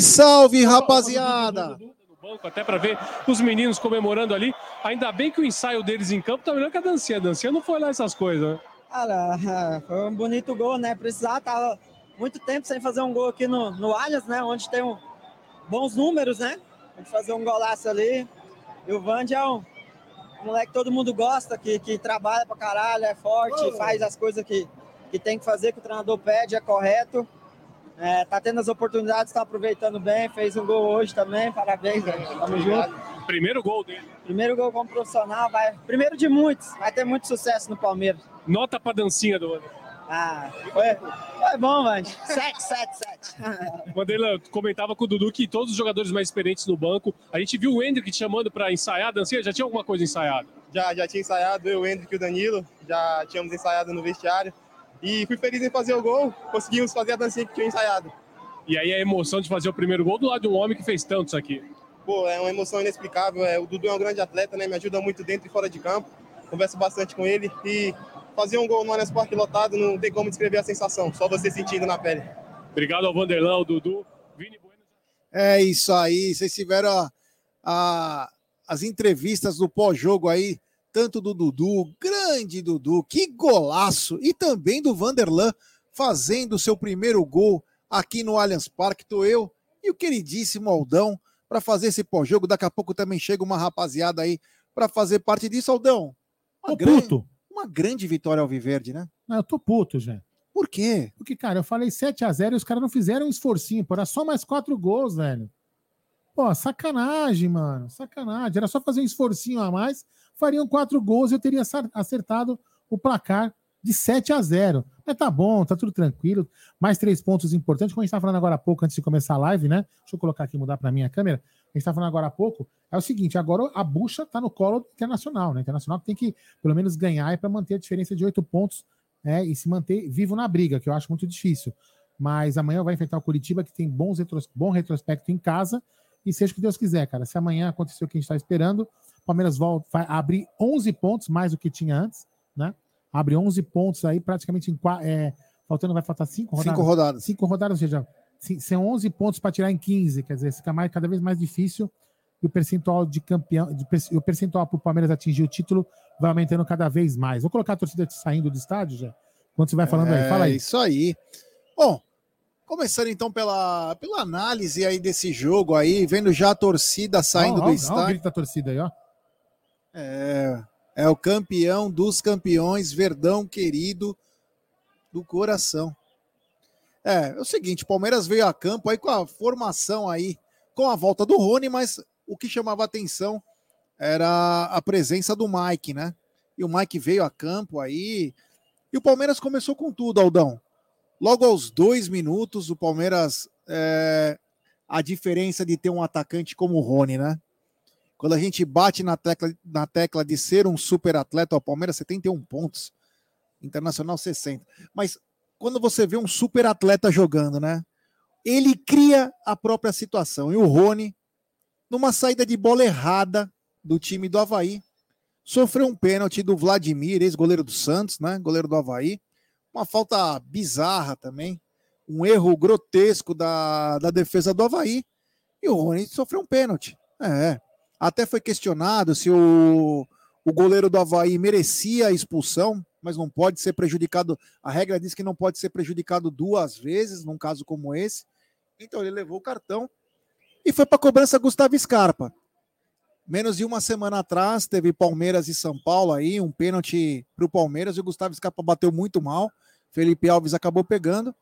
Salve, salve, rapaziada! até para ver os meninos comemorando ali. Ainda bem que o ensaio deles em campo tá melhor que a dancinha. A dancinha não foi lá essas coisas, né? Cara, foi um bonito gol, né? Precisar, tava muito tempo sem fazer um gol aqui no, no Allianz, né? Onde tem um, bons números, né? A gente fazer um golaço ali. E o Vande é um, um moleque que todo mundo gosta, que, que trabalha pra caralho, é forte, oh. faz as coisas que, que tem que fazer, que o treinador pede, é correto. É, tá tendo as oportunidades, tá aproveitando bem, fez um gol hoje também, parabéns, velho. Tamo junto. Primeiro gol dele. Primeiro gol como profissional, vai. Primeiro de muitos, vai ter muito sucesso no Palmeiras. Nota pra dancinha do Ah, foi, foi bom, mano. 7, 7, 7. Mandela comentava com o Dudu que todos os jogadores mais experientes no banco. A gente viu o Hendrick te chamando pra ensaiar a dancinha. Já tinha alguma coisa ensaiada? Já, já tinha ensaiado, eu, o Hendrick e o Danilo. Já tínhamos ensaiado no vestiário. E fui feliz em fazer o gol, conseguimos fazer a dancinha que tinha ensaiado. E aí a emoção de fazer o primeiro gol do lado de um homem que fez tantos aqui. Pô, é uma emoção inexplicável. É, o Dudu é um grande atleta, né? Me ajuda muito dentro e fora de campo. Converso bastante com ele e fazer um gol no Allianz Parque lotado não tem como descrever a sensação, só você sentindo na pele. Obrigado ao Vanderlão, ao Dudu. Vini Bueno. É isso aí, vocês tiveram a, a, as entrevistas do pós-jogo aí tanto do Dudu, grande Dudu, que golaço, e também do Vanderlan fazendo seu primeiro gol aqui no Allianz Parque. Tô eu e o queridíssimo Aldão para fazer esse pós-jogo. Daqui a pouco também chega uma rapaziada aí para fazer parte disso, Aldão. Uma tô grande, puto. Uma grande vitória ao Viverde, né? Não, eu tô puto, já. Por quê? Porque, cara, eu falei 7 a 0 e os caras não fizeram um esforcinho, pô, era só mais quatro gols, velho. Pô, sacanagem, mano. Sacanagem. Era só fazer um esforcinho a mais fariam quatro gols e eu teria acertado o placar de 7 a 0. Mas tá bom, tá tudo tranquilo. Mais três pontos importantes, como a gente estava falando agora há pouco, antes de começar a live, né? Deixa eu colocar aqui, mudar para minha câmera. A gente estava falando agora há pouco. É o seguinte: agora a bucha tá no colo do Internacional, né? Internacional tem que, pelo menos, ganhar para manter a diferença de oito pontos né? e se manter vivo na briga, que eu acho muito difícil. Mas amanhã vai enfrentar o Curitiba, que tem bons retros... bom retrospecto em casa. E seja o que Deus quiser, cara. Se amanhã acontecer o que a gente está esperando, Palmeiras volta, vai abrir 11 pontos mais do que tinha antes, né? Abre 11 pontos aí, praticamente em é, faltando vai faltar 5 rodadas. 5 rodadas. 5 rodadas, ou seja, são 11 pontos para tirar em 15, quer dizer, fica mais, cada vez mais difícil e o percentual de campeão, de, o percentual para o Palmeiras atingir o título vai aumentando cada vez mais. Vou colocar a torcida saindo do estádio já. Quando você vai falando é, aí, fala aí. Isso aí. Bom, começando então pela, pela análise aí desse jogo aí, vendo já a torcida saindo ó, ó, do estádio. Olha o grito da torcida aí, ó. É, é o campeão dos campeões, Verdão querido do coração. É, é o seguinte, Palmeiras veio a campo aí com a formação aí, com a volta do Rony, mas o que chamava atenção era a presença do Mike, né? E o Mike veio a campo aí. E o Palmeiras começou com tudo, Aldão. Logo aos dois minutos, o Palmeiras. É, a diferença de ter um atacante como o Rony, né? Quando a gente bate na tecla, na tecla de ser um super atleta, o Palmeiras 71 pontos, Internacional 60. Mas quando você vê um super atleta jogando, né? Ele cria a própria situação. E o Rony, numa saída de bola errada do time do Havaí, sofreu um pênalti do Vladimir, ex-goleiro do Santos, né? Goleiro do Havaí. Uma falta bizarra também. Um erro grotesco da, da defesa do Havaí. E o Rony sofreu um pênalti. É. Até foi questionado se o, o goleiro do Havaí merecia a expulsão, mas não pode ser prejudicado. A regra diz que não pode ser prejudicado duas vezes, num caso como esse. Então ele levou o cartão e foi para a cobrança Gustavo Scarpa. Menos de uma semana atrás, teve Palmeiras e São Paulo aí, um pênalti para o Palmeiras e o Gustavo Scarpa bateu muito mal. Felipe Alves acabou pegando.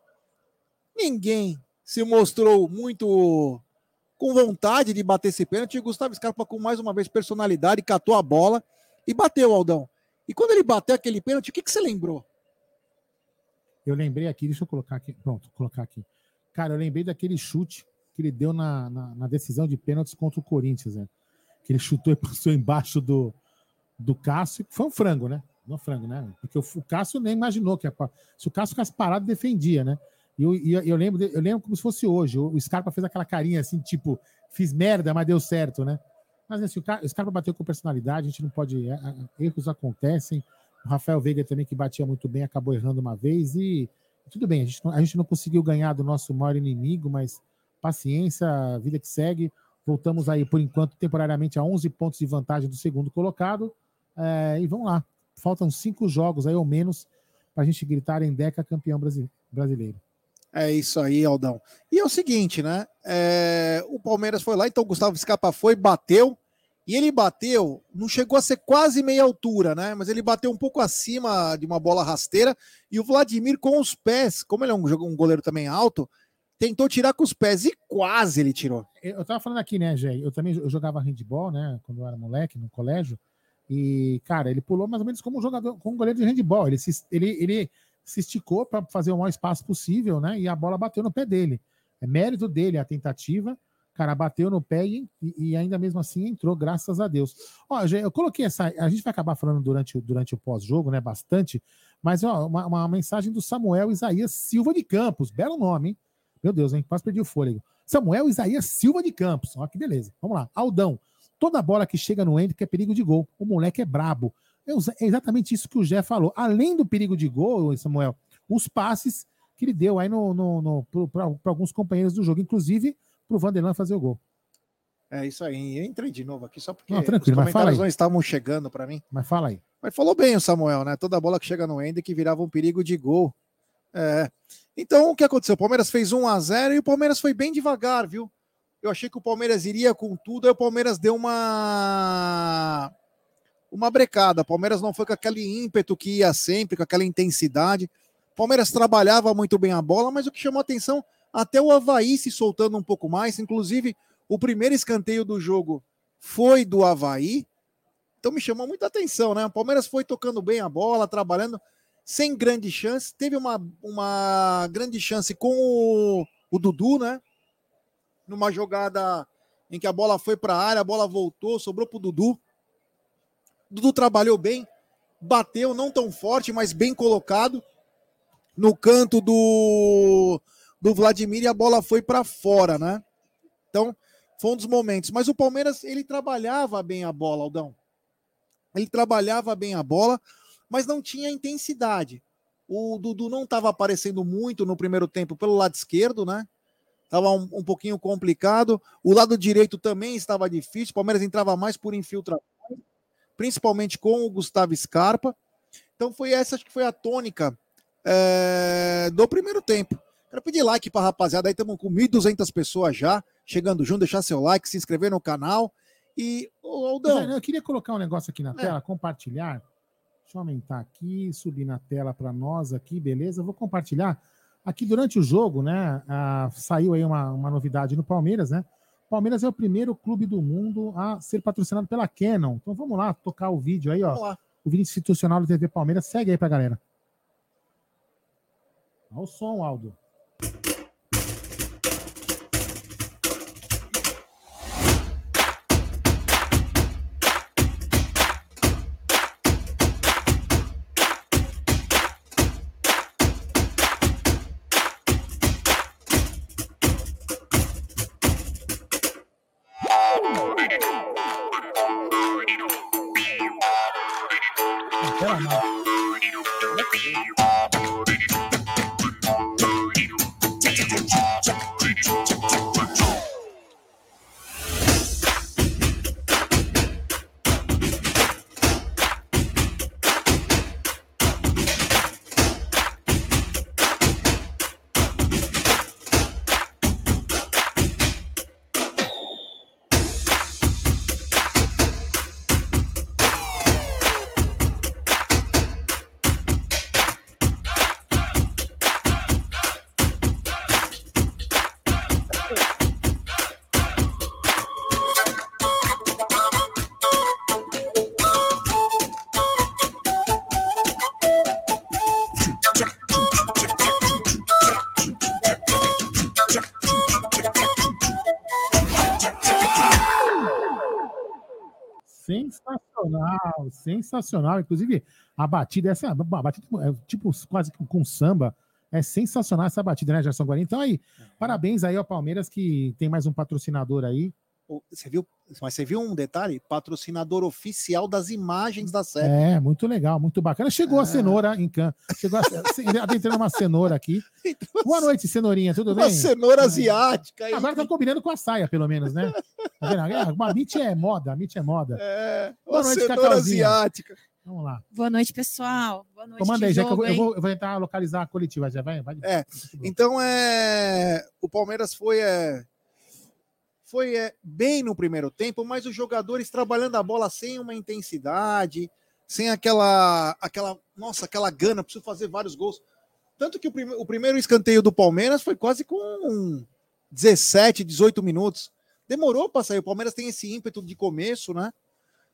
Ninguém se mostrou muito com vontade de bater esse pênalti. O Gustavo Scarpa, com mais uma vez personalidade, catou a bola e bateu, Aldão. E quando ele bateu aquele pênalti, o que, que você lembrou? Eu lembrei aqui, deixa eu colocar aqui. Pronto, colocar aqui. Cara, eu lembrei daquele chute que ele deu na, na, na decisão de pênaltis contra o Corinthians, né? Que ele chutou e passou embaixo do, do Cássio. Foi um frango, né? Não frango, né? Porque o, o Cássio nem imaginou que se o Cássio ficasse parado, defendia, né? E eu, eu, lembro, eu lembro como se fosse hoje. O Scarpa fez aquela carinha assim, tipo, fiz merda, mas deu certo, né? Mas assim, o Scarpa bateu com personalidade, a gente não pode. É, é, erros acontecem. O Rafael Veiga também, que batia muito bem, acabou errando uma vez. E tudo bem, a gente, a gente não conseguiu ganhar do nosso maior inimigo, mas paciência, vida que segue. Voltamos aí, por enquanto, temporariamente a 11 pontos de vantagem do segundo colocado. É, e vamos lá. Faltam cinco jogos aí ou menos para a gente gritar em Deca campeão brasileiro. É isso aí, Aldão. E é o seguinte, né? É, o Palmeiras foi lá, então o Gustavo Scarpa foi, bateu, e ele bateu, não chegou a ser quase meia altura, né? Mas ele bateu um pouco acima de uma bola rasteira, e o Vladimir com os pés, como ele é um, um goleiro também alto, tentou tirar com os pés e quase ele tirou. Eu tava falando aqui, né, Jé? Eu também eu jogava handball, né, quando eu era moleque, no colégio, e, cara, ele pulou mais ou menos como um jogador, como um goleiro de handball. Ele se, ele, ele se esticou para fazer o maior espaço possível, né? E a bola bateu no pé dele. É mérito dele a tentativa. Cara, bateu no pé e, e ainda mesmo assim entrou, graças a Deus. Ó, eu coloquei essa. A gente vai acabar falando durante, durante o pós-jogo, né? Bastante. Mas, ó, uma, uma, mensagem do Samuel Isaías Silva de Campos. Belo nome, hein? Meu Deus, hein? Quase perdi o fôlego. Samuel Isaías Silva de Campos. Ó, que beleza. Vamos lá. Aldão. Toda bola que chega no Hendrick é perigo de gol. O moleque é brabo. É, é exatamente isso que o Jé falou. Além do perigo de gol, Samuel, os passes que ele deu aí no, no, no para alguns companheiros do jogo, inclusive para o Vanderlan fazer o gol. É isso aí. Eu entrei de novo aqui só porque não, os comentários não estavam chegando para mim. Mas fala aí. Mas falou bem o Samuel, né? Toda bola que chega no Hendrick virava um perigo de gol. É. Então, o que aconteceu? O Palmeiras fez 1 a 0 e o Palmeiras foi bem devagar, viu? Eu achei que o Palmeiras iria com tudo, aí o Palmeiras deu uma uma brecada. Palmeiras não foi com aquele ímpeto que ia sempre, com aquela intensidade. Palmeiras trabalhava muito bem a bola, mas o que chamou atenção, até o Havaí se soltando um pouco mais. Inclusive, o primeiro escanteio do jogo foi do Havaí. Então me chamou muita atenção, né? O Palmeiras foi tocando bem a bola, trabalhando, sem grande chance. Teve uma, uma grande chance com o, o Dudu, né? Numa jogada em que a bola foi para a área, a bola voltou, sobrou para o Dudu. Dudu trabalhou bem, bateu não tão forte, mas bem colocado no canto do, do Vladimir e a bola foi para fora, né? Então, foi um dos momentos. Mas o Palmeiras, ele trabalhava bem a bola, Aldão. Ele trabalhava bem a bola, mas não tinha intensidade. O Dudu não estava aparecendo muito no primeiro tempo pelo lado esquerdo, né? Estava um, um pouquinho complicado. O lado direito também estava difícil. O Palmeiras entrava mais por infiltração principalmente com o Gustavo Scarpa. Então foi essa, acho que foi a tônica é, do primeiro tempo. Quero pedir like para a rapaziada, aí estamos com 1.200 pessoas já, chegando junto, deixar seu like, se inscrever no canal. E, ô, Aldão... Eu queria colocar um negócio aqui na é. tela, compartilhar. Deixa eu aumentar aqui, subir na tela para nós aqui, beleza? Vou compartilhar. Aqui durante o jogo, né, ah, saiu aí uma, uma novidade no Palmeiras, né? Palmeiras é o primeiro clube do mundo a ser patrocinado pela Canon. Então vamos lá tocar o vídeo aí, ó. O vídeo institucional do TV Palmeiras. Segue aí pra galera. Olha o som, Aldo. Sensacional. Inclusive, a batida, essa a batida, é, tipo, quase com samba. É sensacional essa batida, né, Gerson Guarani? Então aí, parabéns aí ao Palmeiras que tem mais um patrocinador aí. Você viu, mas você viu um detalhe? Patrocinador oficial das imagens da série. É, muito legal, muito bacana. Chegou a Ah. cenoura em campo. Chegou a, adentrando uma cenoura aqui. Boa noite, cenourinha, tudo Uma bem? cenoura asiática. aí. Agora tá combinando com a saia, pelo menos, né? Tá vendo? É, A Mitch é moda, a Mitch é moda. É, Boa uma noite, cenoura Cacauzinha. asiática. Vamos lá. Boa noite, pessoal. Boa noite. Comanda aí, já que eu, eu vou, eu vou tentar localizar a coletiva. Já vai, vai. É, Então é. O Palmeiras foi. É, foi é, bem no primeiro tempo, mas os jogadores trabalhando a bola sem uma intensidade, sem aquela. aquela nossa, aquela gana, preciso fazer vários gols. Tanto que o, prime- o primeiro escanteio do Palmeiras foi quase com 17, 18 minutos. Demorou para sair. O Palmeiras tem esse ímpeto de começo, né?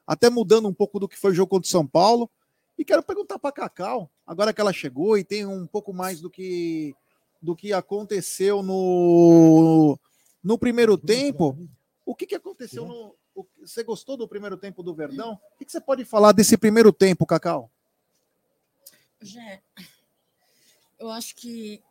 Até mudando um pouco do que foi o jogo contra o São Paulo. E quero perguntar para Cacau, agora que ela chegou e tem um pouco mais do que do que aconteceu no no primeiro tempo. O que, que aconteceu no o- você gostou do primeiro tempo do Verdão? O que, que você pode falar desse primeiro tempo, Cacau? Jé, eu acho que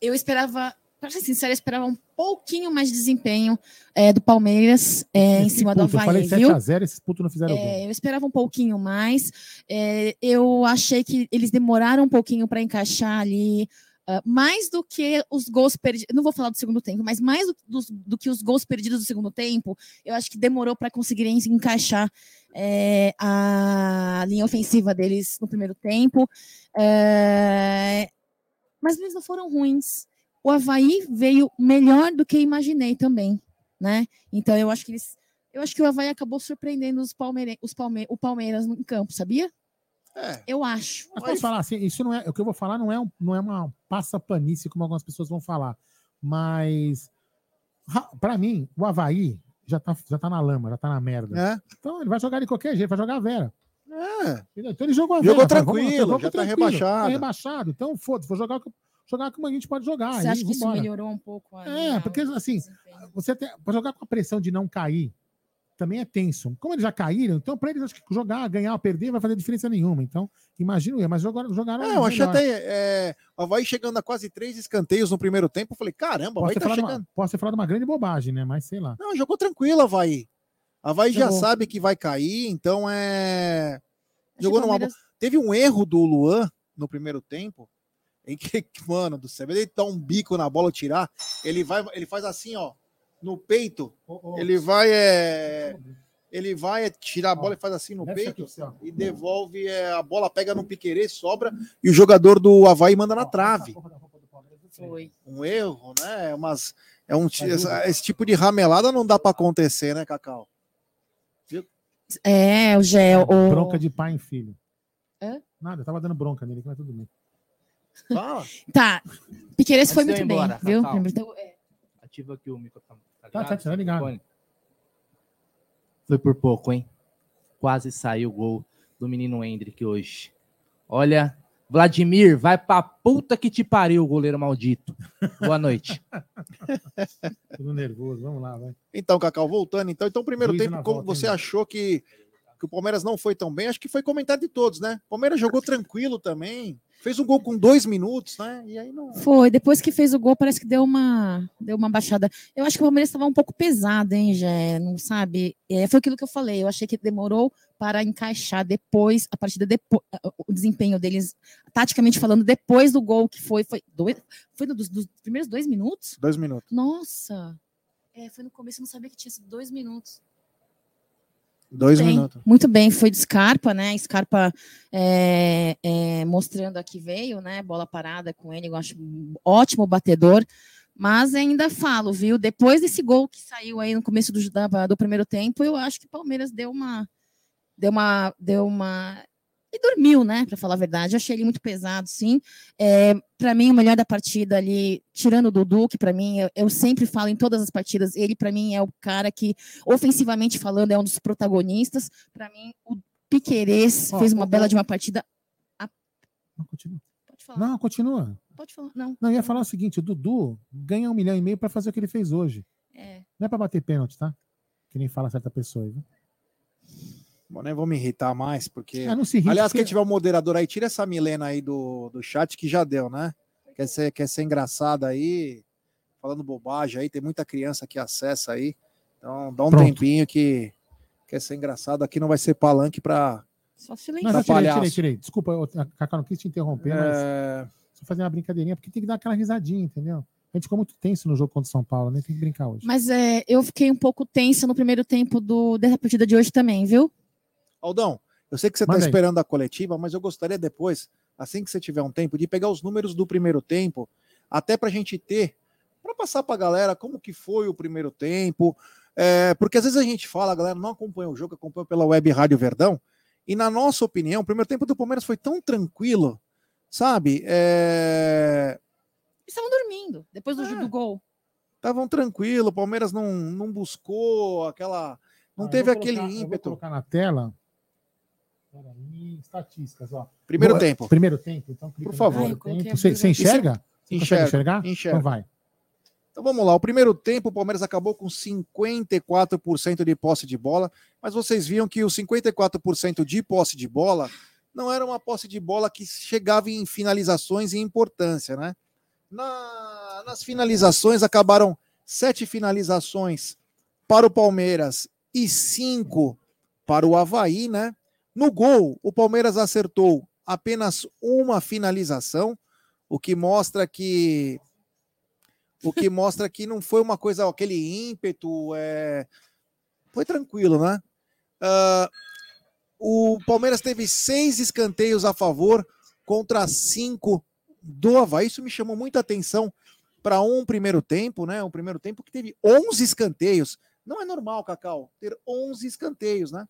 eu esperava, para ser sincera, eu esperava um pouquinho mais de desempenho é, do Palmeiras é, em cima do puto, Eu falei Havaí, viu? 7x0, esses putos não fizeram. É, eu esperava um pouquinho mais. É, eu achei que eles demoraram um pouquinho para encaixar ali. Ah, mais do que os gols perdidos, não vou falar do segundo tempo, mas mais do, dos- do que os gols perdidos do segundo tempo, eu acho que demorou para conseguirem encaixar é, a linha ofensiva deles no primeiro tempo. É, mas eles não foram ruins. O Havaí veio melhor do que imaginei também, né? Então eu acho que eles eu acho que o Havaí acabou surpreendendo os Palmeire... os Palme... o Palmeiras no campo, sabia? É, Eu acho. Mas posso falar assim, isso não é, o que eu vou falar não é, um, não é uma passa-panice, como algumas pessoas vão falar, mas ra- pra mim, o Havaí já tá, já tá na lama, já tá na merda. é, Então ele vai jogar de qualquer jeito, vai jogar a Vera. é. Então ele jogou a Jogou Vera. vamos- tranquilo, vamos já tá rebaixado. Tá rebaixado. Então, foda-se, vou jogar, com- jogar como a gente pode jogar. Você acha que isso melhorou um pouco? É, porque, assim? Você tem, pra jogar com a pressão de não cair, também é tenso. Como eles já caíram, então pra eles acho que jogar, ganhar ou perder vai fazer diferença nenhuma. Então, imagino eu, mas jogaram, jogaram É, eu achei até. É, o Havaí chegando a quase três escanteios no primeiro tempo. Eu falei, caramba, o Posso Havaí ter, tá falado chegando. uma, posso ter falado uma grande bobagem, né? Mas sei lá. Não, jogou tranquilo, Havaí. Havaí já Jogou. sabe que vai cair, então é. Jogou numa Palmeiras- Teve um erro do Luan no primeiro tempo, em que, mano do céu, ele dá um bico na bola tirar, ele vai, ele faz assim, ó, no peito, ele vai, é, ele vai é, tirar a bola e faz assim no peito aqui, e devolve, é, a bola pega no piquerê, sobra e o jogador do Havaí manda na trave. é Foi. Um erro, né? É Umas, é um, essa- esse tipo de ramelada não dá para acontecer, né, Cacau? É, o Gé, o... Bronca de pai em filho. Hã? Nada, eu tava dando bronca nele, mas tudo bem. Fala. Tá, Piqueires foi muito eu ir bem, embora, viu? Então, é, Ativa aqui o microfone. Tá, tá, tá ligado. Microfone. Foi por pouco, hein? Quase saiu o gol do menino Hendrick hoje. Olha, Vladimir, vai pra puta que te pariu, goleiro maldito. Boa noite. Tudo nervoso, vamos lá, vai. Então, Cacau, voltando, então, então primeiro Juízo tempo, como volta, você hein? achou que, que o Palmeiras não foi tão bem? Acho que foi comentário de todos, né? O Palmeiras jogou tranquilo também, fez um gol com dois minutos, né? E aí não. Foi, depois que fez o gol, parece que deu uma, deu uma baixada. Eu acho que o Palmeiras estava um pouco pesado, hein, Gé? Não sabe? É, foi aquilo que eu falei. Eu achei que demorou para encaixar depois, a partida depois, o desempenho deles, taticamente falando, depois do gol que foi. Foi, dois, foi dos, dos primeiros dois minutos? Dois minutos. Nossa! É, foi no começo, eu não sabia que tinha sido dois minutos. Dois minutos. Muito bem, foi de Scarpa, né? Scarpa é, é, mostrando aqui veio, né? Bola parada com ele, eu acho um ótimo batedor. Mas ainda falo, viu? Depois desse gol que saiu aí no começo do, do primeiro tempo, eu acho que o Palmeiras deu uma. Deu uma. Deu uma. E dormiu, né? Para falar a verdade. Achei ele muito pesado, sim. É, para mim, o melhor da partida ali, tirando o Dudu, que para mim, eu, eu sempre falo em todas as partidas, ele para mim é o cara que, ofensivamente falando, é um dos protagonistas. Para mim, o Piquerez Ó, fez uma ó, bela ó. de uma partida. Não, continua. Pode falar. Não, continua. Pode falar. Não. Não, eu ia falar o seguinte: o Dudu ganha um milhão e meio pra fazer o que ele fez hoje. É. Não é pra bater pênalti, tá? Que nem fala certa pessoa aí, viu? Bom, nem vou me irritar mais, porque. Ah, não se irrita, Aliás, porque- quem tiver um moderador aí, tira essa Milena aí do, do chat que já deu, né? Quer ser, quer ser engraçada aí, falando bobagem aí, tem muita criança que acessa aí. Então dá um Pronto. tempinho que quer ser engraçado. Aqui não vai ser palanque para. Só Não, silêncio. já tirei, palhaço. tirei, tirei. Desculpa, Cacá não quis te interromper, mas É, só fazer uma brincadeirinha, porque tem que dar aquela risadinha, entendeu? A gente ficou muito tenso no jogo contra o São Paulo, nem tem que brincar hoje. Mas é, eu fiquei um pouco tensa no primeiro tempo do, dessa partida de hoje também, viu? Aldão, eu sei que você está esperando a coletiva, mas eu gostaria depois, assim que você tiver um tempo, de pegar os números do primeiro tempo, até para a gente ter, para passar para a galera como que foi o primeiro tempo. É, porque às vezes a gente fala, a galera não acompanha o jogo, acompanha pela web Rádio Verdão, e na nossa opinião, o primeiro tempo do Palmeiras foi tão tranquilo, sabe? É, estavam dormindo depois do, É. do gol. Estavam tranquilo, o Palmeiras não, não buscou aquela. Não Ah, teve aquele colocar- eu Vou ímpeto. colocar na tela. Peraí, estatísticas, ó. Primeiro Vou- tempo. Primeiro tempo, então clica Por no favor. Ah, coloquei tempo. Você, você enxerga? Você Enxergo, enxergar? enxergo. Então vai. Então vamos lá, o primeiro tempo o Palmeiras acabou com 54% de posse de bola, mas vocês viam que o 54% de posse de bola não era uma posse de bola que chegava em finalizações e importância, né? Na- nas finalizações acabaram sete finalizações para o Palmeiras e cinco para o Havaí, né? No gol, o Palmeiras acertou apenas uma finalização, o que mostra que o que mostra que não foi uma coisa, aquele ímpeto, é... foi tranquilo, né? Ah, o Palmeiras teve seis escanteios a favor contra cinco do Havaí. Isso me chamou muita atenção para um primeiro tempo, né? Um primeiro tempo que teve 11 escanteios. Não é normal, Cacau, ter 11 escanteios, né?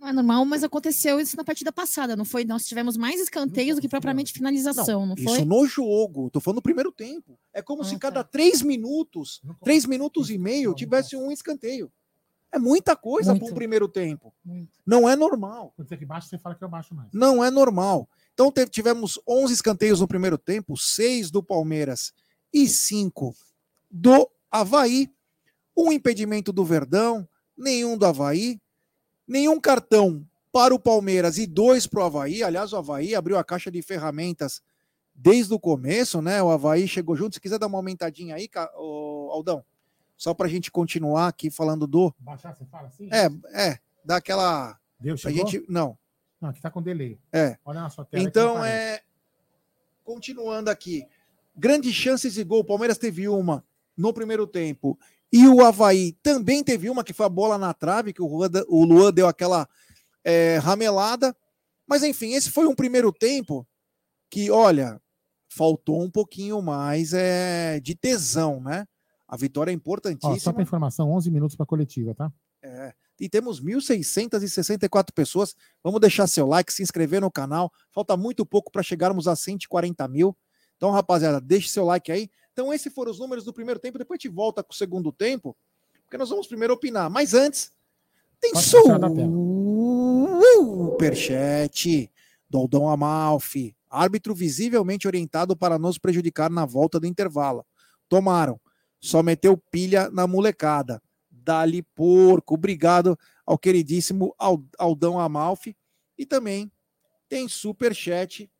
Não é normal, mas aconteceu isso na partida passada, não foi? Nós tivemos mais escanteios do que propriamente finalização, não, foi? Isso no jogo, tô falando no primeiro tempo. É como Ah, se tá. cada três minutos, três minutos e meio, tivesse um escanteio. É muita coisa para um primeiro tempo. Muito. Não é normal. Quando você aqui baixo, você fala que eu baixo mais. Não é normal. Então teve- tivemos 11 escanteios no primeiro tempo, seis do Palmeiras e cinco do Havaí. Um impedimento do Verdão, nenhum do Havaí, nenhum cartão para o Palmeiras e dois para o Havaí. Aliás, o Havaí abriu a caixa de ferramentas desde o começo, né? O Havaí chegou junto. Se quiser dar uma aumentadinha aí, Aldão, só para a gente continuar aqui falando do. Baixar, você fala assim? É, é, dá aquela. Deu, A gente. Não, Não, aqui tá com delay. é. Olha na sua tela. Então, é. Continuando aqui. Grandes chances de gol. O Palmeiras teve uma no primeiro tempo. E o Havaí também teve uma, que foi a bola na trave, que o Luan, o Luan deu aquela é, ramelada. Mas, enfim, esse foi um primeiro tempo que, olha, faltou um pouquinho mais é, de tesão, né? A vitória é Ó, importantíssima. só para informação, 11 minutos para coletiva, tá? É, e temos 1.664 pessoas. Vamos deixar seu like, se inscrever no canal. Falta muito pouco para chegarmos a 140 mil. Então, rapaziada, deixe seu like aí. Então, esses foram os números do primeiro tempo. Depois a gente volta com o segundo tempo, porque nós vamos primeiro opinar. Mas antes, tem superchat do Aldão Amalfi. Árbitro visivelmente orientado para nos prejudicar na volta do intervalo. Tomaram. Só meteu pilha na molecada. Dali porco. Obrigado ao queridíssimo Al- Aldão Amalfi. E também tem superchat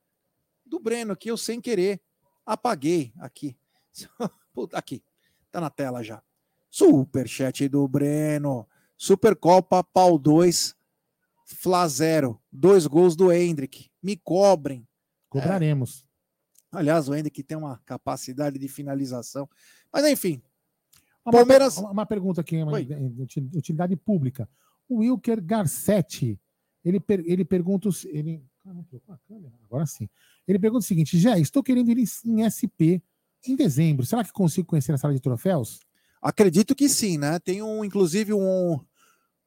do Breno, que eu sem querer apaguei aqui. Aqui, tá na tela já. Superchat do Breno. Supercopa Pau 2, Fla 0. Dois gols do Hendrick. Me cobrem. Cobraremos. Aliás, o Hendrick tem uma capacidade de finalização. Mas enfim, Uma- Palmeiras- Uma, pergunta aqui, uma Oi. utilidade pública. O Wilker Garcetti, ele, per- ele pergunta. Ele? Agora sim. Ele pergunta o seguinte: Jé, estou querendo ir em SP em dezembro. Será que consigo conhecer a sala de troféus? acredito que sim, né? Tem um, inclusive um,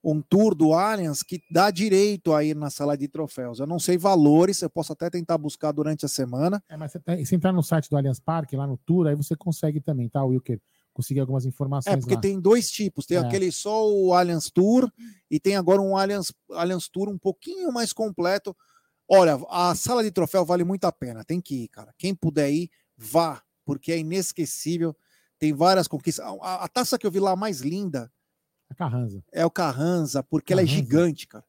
um tour do Allianz que dá direito a ir na sala de troféus. Eu não sei valores, eu posso até tentar buscar durante a semana. É, mas tá- se entrar no site do Allianz Parque, lá no tour, aí você consegue também, tá, Wilker? Conseguir algumas informações É, porque lá. tem dois tipos. Tem É. aquele só o Allianz Tour e tem agora um Allianz, Allianz Tour um pouquinho mais completo. Olha, a sala de troféu vale muito a pena. Tem que ir, cara. Quem puder ir, vá, porque é inesquecível. Tem várias conquistas. A, a- taça que eu vi lá mais linda A Carranza. é o Carranza, porque ela é Carranza. gigante, cara.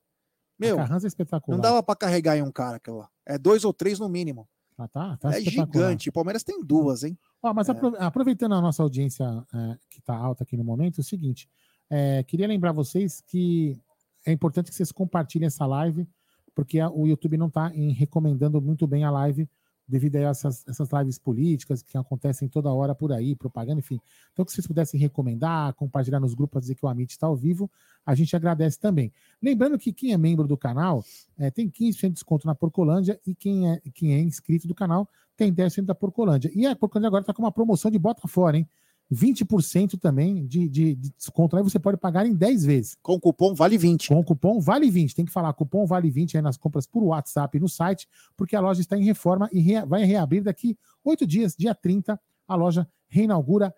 Meu, a Carranza é espetacular. não dava pra carregar em um cara aquilo lá. É dois ou três no mínimo. Ah, tá, tá é gigante. O Palmeiras tem duas, hein? Ó, mas É. apro- aproveitando a nossa audiência é, que está alta aqui no momento, é o seguinte: É, queria lembrar vocês que é importante que vocês compartilhem essa live, porque a- o YouTube não está recomendando muito bem a live devido a essas, essas lives políticas que acontecem toda hora por aí, propaganda, enfim. Então, que vocês pudessem recomendar, compartilhar nos grupos, dizer que o Amit está ao vivo, a gente agradece também. Lembrando que quem é membro do canal é, tem 15% de desconto na Porcolândia e quem é, quem é inscrito do canal tem 10% da Porcolândia. E a Porcolândia agora está com uma promoção de bota fora, hein? 20% também de, de, de desconto. Aí você pode pagar em 10 vezes. Com o cupom Vale 20. Com o cupom Vale 20. Tem que falar cupom Vale 20 aí nas compras por WhatsApp e no site, porque a loja está em reforma e rea- vai reabrir daqui oito dias, dia 30. A loja reinaugura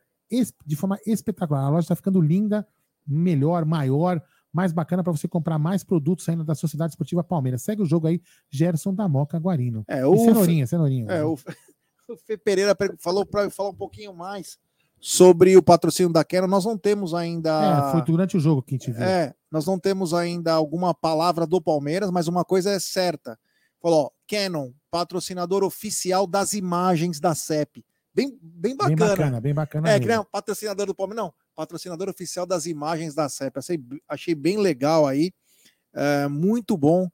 de forma espetacular. A loja está ficando linda, melhor, maior, mais bacana para você comprar mais produtos saindo da Sociedade Esportiva Palmeiras. Segue o jogo aí, Gerson da Moca Guarino. É, E o, cenourinha, cenourinha. é, o, o Fê Pereira per- falou para falar um pouquinho mais sobre o patrocínio da Canon. Nós não temos ainda. É, foi durante o jogo que a gente viu. É, nós não temos ainda alguma palavra do Palmeiras, mas uma coisa é certa. Falou, Canon, patrocinador oficial das imagens da CEP. Bem, bem bem bacana. bacana, bem bacana. É, que nem patrocinador do Palmeiras, não. Patrocinador oficial das imagens da CEP. Achei, achei bem legal aí. é, muito bom.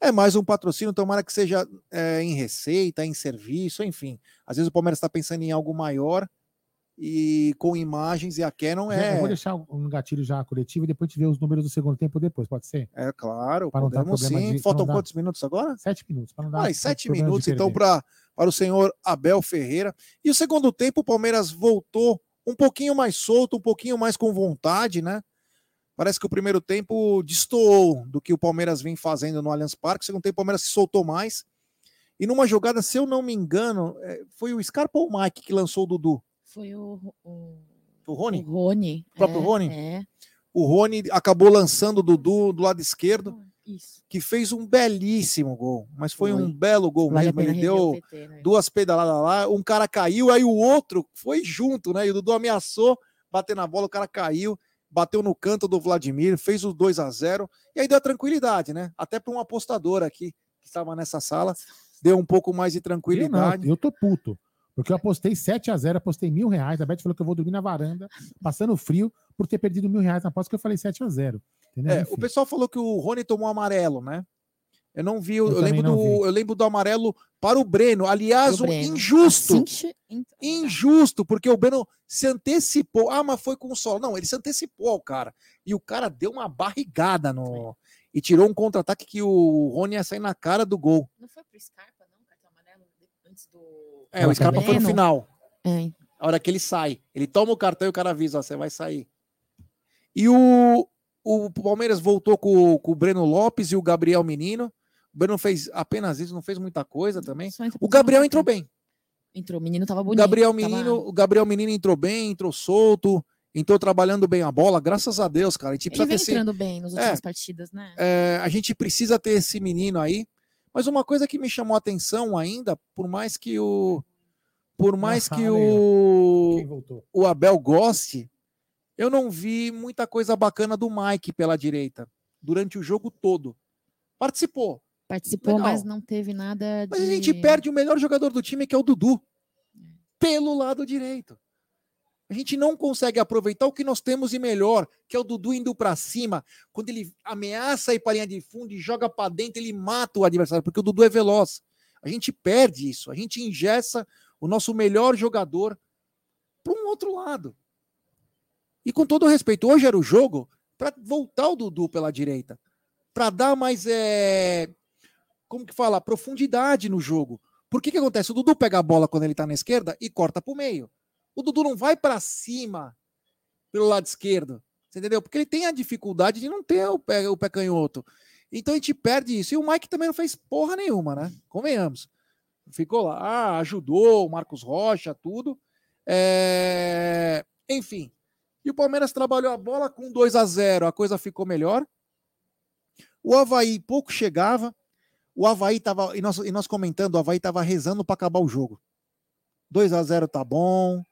É mais um patrocínio, tomara que seja é, em receita, em serviço, enfim. Às vezes o Palmeiras está pensando em algo maior e com imagens e a Canon Já- Eu vou é. deixar um gatilho já coletivo e depois a gente vê os números do segundo tempo depois, pode ser? É claro, dar podemos sim. de- Faltam quantos minutos agora? Sete minutos. Para não dar Mais sete minutos, então, pra, para o senhor Abel Ferreira. E o segundo tempo, o Palmeiras voltou um pouquinho mais solto, um pouquinho mais com vontade, né? Parece que o primeiro tempo destoou do que o Palmeiras vem fazendo no Allianz Parque. O segundo tempo, o Palmeiras se soltou mais. E numa jogada, se eu não me engano, é, foi o Scarpa ou o Mike que lançou o Dudu? Foi o, o, O Rony? o Rony. O próprio é, Rony? É. O Rony acabou lançando o Dudu do lado esquerdo, Isso. que fez um belíssimo gol. Mas foi, Foi. um belo gol Vale mesmo. Ele deu. o VT, né? duas pedaladas lá, um cara caiu, aí o outro foi junto, né? E o Dudu ameaçou bater na bola, o cara caiu, bateu no canto do Vladimir, fez os 2 a 0 e aí deu tranquilidade, né? Até para um apostador aqui que estava nessa sala, deu um pouco mais de Eu não, tranquilidade. eu tô puto. Porque eu apostei 7 a 0 apostei mil reais. A Beth falou que eu vou dormir na varanda, passando frio, por ter perdido mil reais na aposta que eu falei 7 a 0 Entendeu? É, o pessoal falou que o Rony tomou amarelo, né? Eu não vi, eu, Eu lembro do, vi. eu lembro do amarelo para o Breno. Aliás, Pro um Breno. injusto. Assim injusto, porque o Breno se antecipou. Ah, mas foi com o solo. Não, ele se antecipou ao cara. E o cara deu uma barrigada no. E tirou um contra-ataque que o Rony ia sair na cara do gol. Não foi pro Scarpa, antes do. É, o Scarpa foi no final. É, A hora que ele sai. Ele toma o cartão e o cara avisa: ó, você vai sair. E o, o Palmeiras voltou com, com o Breno Lopes e o Gabriel Menino. O Breno fez apenas isso, não fez muita coisa também. O Gabriel entrou uma bem. Entrou, o menino tava bonito. Gabriel tava- Menino, o Gabriel Menino entrou bem, entrou solto, entrou trabalhando bem a bola, graças a Deus, cara. A gente Ele precisa ter vem esse, entrando bem nas últimas partidas, né? é, a gente precisa ter esse menino aí. Mas uma coisa que me chamou a atenção ainda, por mais que o por mais Ah, que o, Quem voltou? o Abel goste, eu não vi muita coisa bacana do Mike pela direita durante o jogo todo. Participou, Participou, legal. mas não teve nada de. mas a gente perde o melhor jogador do time, que é o Dudu, pelo lado direito. A gente não consegue aproveitar o que nós temos de melhor, que é o Dudu indo para cima. Quando ele ameaça ir para linha de fundo e joga para dentro, ele mata o adversário, porque o Dudu é veloz. A gente perde isso, a gente ingessa o nosso melhor jogador para um outro lado. E com todo respeito, hoje era o jogo para voltar o Dudu pela direita, para dar mais é, como que fala, profundidade no jogo. Por que que acontece? O Dudu pega a bola quando ele tá na esquerda e corta pro meio. O Dudu não vai para cima pelo lado esquerdo. Você entendeu? Porque ele tem a dificuldade de não ter o pé, o pé canhoto. Então a gente perde isso. E o Mike também não fez porra nenhuma, né? Convenhamos. Ficou lá, ajudou o Marcos Rocha, tudo. É, Enfim. E o Palmeiras trabalhou a bola com 2 a 0 a coisa ficou melhor. O Havaí pouco chegava. O Havaí tava. E nós, e nós comentando, o Havaí tava rezando para acabar o jogo. 2 a 0 tá bom.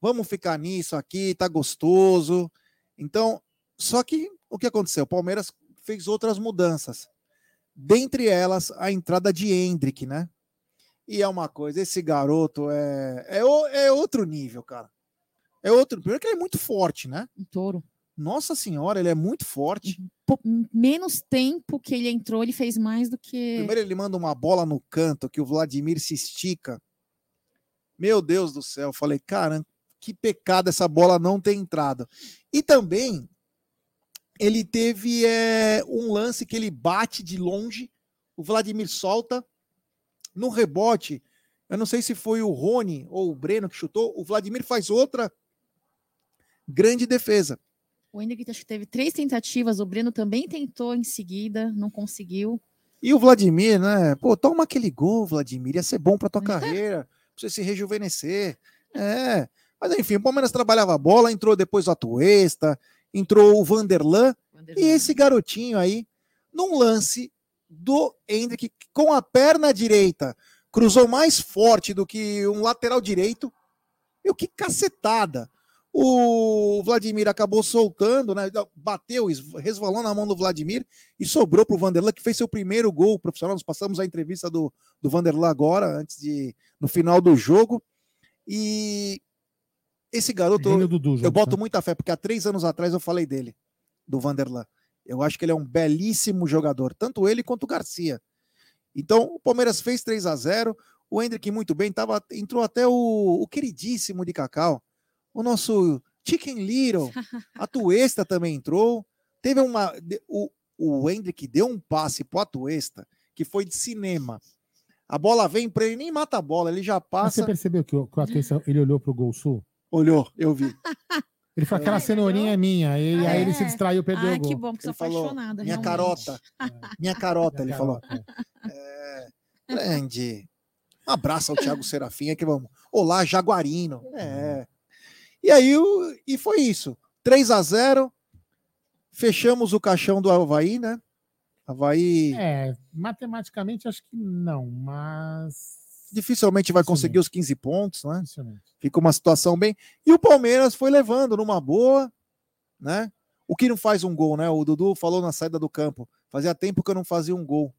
Vamos ficar nisso aqui, tá gostoso. Então, só que o que aconteceu? O Palmeiras fez outras mudanças. Dentre elas, a entrada de Hendrick, né? E é uma coisa, esse garoto é, é, é outro nível, cara. É outro. Primeiro que ele é muito forte, né? Um touro. Nossa senhora, ele é muito forte. Menos tempo que ele entrou, ele fez mais do que. Primeiro ele manda uma bola no canto que o Vladimir se estica. Meu Deus do céu, falei, cara, que pecado essa bola não ter entrado. E também ele teve é, um lance que ele bate de longe, o Vladimir solta no rebote. Eu não sei se foi o Rony ou o Breno que chutou, o Vladimir faz outra grande defesa. O Hendrick acho que teve três tentativas, o Breno também tentou em seguida, não conseguiu. E o Vladimir, né? Pô, toma aquele gol, Vladimir. Ia ser bom pra tua carreira, pra você se rejuvenescer. É. Mas enfim, o Palmeiras trabalhava a bola, entrou depois o Atuesta, entrou o Vanderlan e esse garotinho aí, num lance do Hendrick com a perna direita, cruzou mais forte do que um lateral direito. Meu, que cacetada! O Vladimir acabou soltando, né? Bateu, es- resvalou na mão do Vladimir e sobrou para o Vanderlan, que fez seu primeiro gol profissional. Nós passamos a entrevista do, do Vanderlan agora, antes de. no final do jogo. E esse garoto, e o Dudu eu boto né? muita fé, porque há três anos atrás eu falei dele, do Vanderlan. Eu acho que ele é um belíssimo jogador, tanto ele quanto o Garcia. Então, o Palmeiras fez 3 a 0 o Hendrick muito bem, tava, entrou até o, o queridíssimo de Cacau, o nosso Chicken Little, a Tuesta também entrou. Teve uma. O, o Hendrick deu um passe pro Atuesta, que foi de cinema. A bola vem para ele, nem mata a bola, ele já Mas passa. você percebeu que o, que o Atuesta, ele olhou pro Gol Sul? Olhou, eu vi. Ele falou, aquela cenourinha é minha. E aí ele se É. distraiu, perdeu Ah, o gol. que bom, que sou Ele falou, apaixonada. minha realmente. carota. Minha carota, ele falou. É. Grande. Um abraço ao Thiago Serafim, que vamos. Olá, Jaguarino. É. E aí, o- e foi isso. 3 a 0 Fechamos o caixão do Havaí, né? Havaí É, matematicamente acho que não, mas. Dificilmente vai conseguir os 15 pontos, né? Fica uma situação bem. E o Palmeiras foi levando numa boa, né? O que não faz um gol, né? O Dudu falou na saída do campo. Fazia tempo que eu não fazia um gol.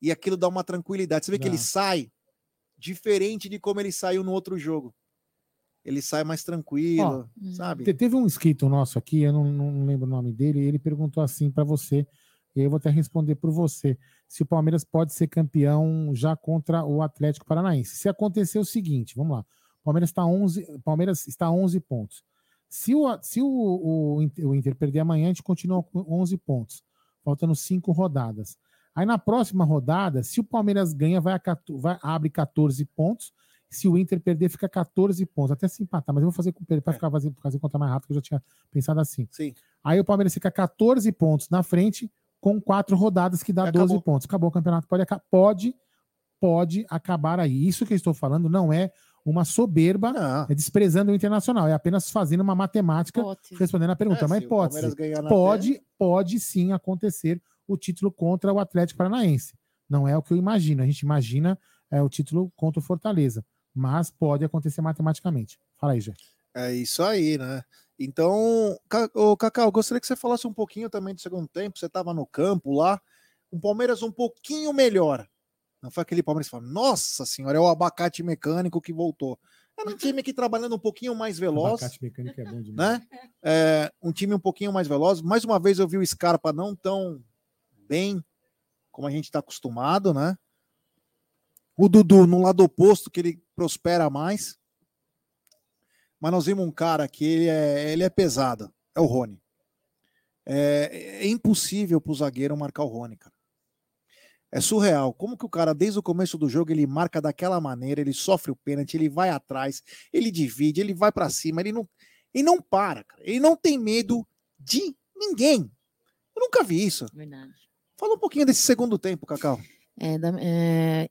E aquilo dá uma tranquilidade. Você vê que Dá. ele sai diferente de como ele saiu no outro jogo. Ele sai mais tranquilo, sabe? Te- Teve um inscrito nosso aqui, eu não, não lembro o nome dele, e ele perguntou assim para você, e aí eu vou até responder por você, se o Palmeiras pode ser campeão já contra o Atlético Paranaense. Se acontecer o seguinte, vamos lá, o Palmeiras está 11, Palmeiras está a 11 pontos. Se o, se o, o, Inter- o Inter perder amanhã, a gente continua com 11 pontos, faltando cinco rodadas. Aí na próxima rodada, se o Palmeiras ganha, vai, a 14 vai abre 14 pontos, se o Inter perder, fica 14 pontos. Até se empatar, mas eu vou fazer com para ficar fazer, fazer conta mais rápido, que eu já tinha pensado assim. Sim. Aí o Palmeiras fica 14 pontos na frente, com quatro rodadas, que dá E 12 acabou. pontos. Acabou o campeonato. Pode, pode, pode acabar aí. Isso que eu estou falando não é uma soberba, Não. é desprezando o internacional, é apenas fazendo uma matemática, respondendo a pergunta. É, ganhar na Pode, pode sim acontecer o título contra o Atlético Paranaense. Não é o que eu imagino. A gente imagina é, o título contra o Fortaleza. Mas pode acontecer matematicamente. Fala aí, Jé. É isso aí, né? Então, ô, Cacau, gostaria que você falasse um pouquinho também do segundo tempo. Você estava no campo lá, um Palmeiras um pouquinho melhor. Não foi aquele Palmeiras que fala, nossa senhora, é o abacate mecânico que voltou. Era um time que trabalhando um pouquinho mais veloz, Abacate mecânico é bom demais. né? É, um time um pouquinho mais veloz. Mais uma vez eu vi o Scarpa não tão bem como a gente está acostumado, né? O Dudu no lado oposto, que ele prospera mais. Mas nós vimos um cara que ele é, ele é pesado, é o Rony. É, é impossível para o zagueiro marcar o Rony, cara. É surreal. Como que o cara, desde o começo do jogo, ele marca daquela maneira, ele sofre o pênalti, ele vai atrás, ele divide, ele vai para cima, ele não, ele não para, cara. Ele não tem medo de ninguém. Eu nunca vi isso. Verdade. Fala um pouquinho desse segundo tempo, Cacau. É, da- é,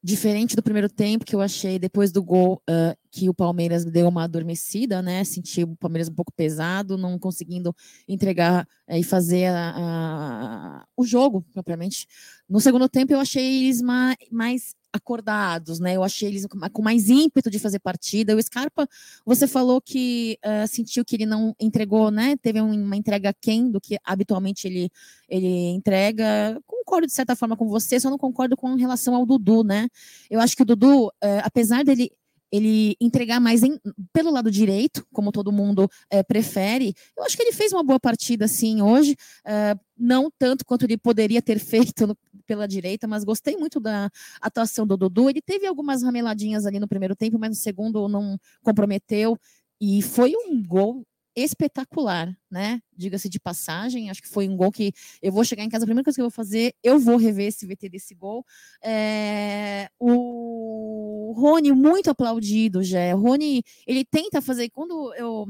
diferente do primeiro tempo, que eu achei depois do gol ah, que o Palmeiras deu uma adormecida, né? Senti o Palmeiras um pouco pesado, não conseguindo entregar eh, e fazer a- a- o jogo propriamente. No segundo tempo, eu achei eles ma- mais acordados, né? Eu achei eles com ma- com mais ímpeto de fazer partida. O Scarpa, você falou que ah, sentiu que ele não entregou, né? Teve um- uma entrega aquém do que habitualmente ele, ele entrega. Concordo de certa forma com você, só não concordo com relação ao Dudu, né? Eu acho que o Dudu, eh, apesar dele ele entregar mais em- pelo lado direito, como todo mundo eh, prefere. Eu acho que ele fez uma boa partida, sim, hoje. eh, não tanto quanto ele poderia ter feito no- pela direita, mas gostei muito da atuação do Dudu. Ele teve algumas rameladinhas ali no primeiro tempo, mas no segundo não comprometeu. E foi um gol espetacular, né? Diga-se de passagem, acho que foi um gol que eu vou chegar em casa, a primeira coisa que eu vou fazer, eu vou rever esse VT desse gol. É, o Rony, muito aplaudido, já. O Rony, ele tenta fazer, quando eu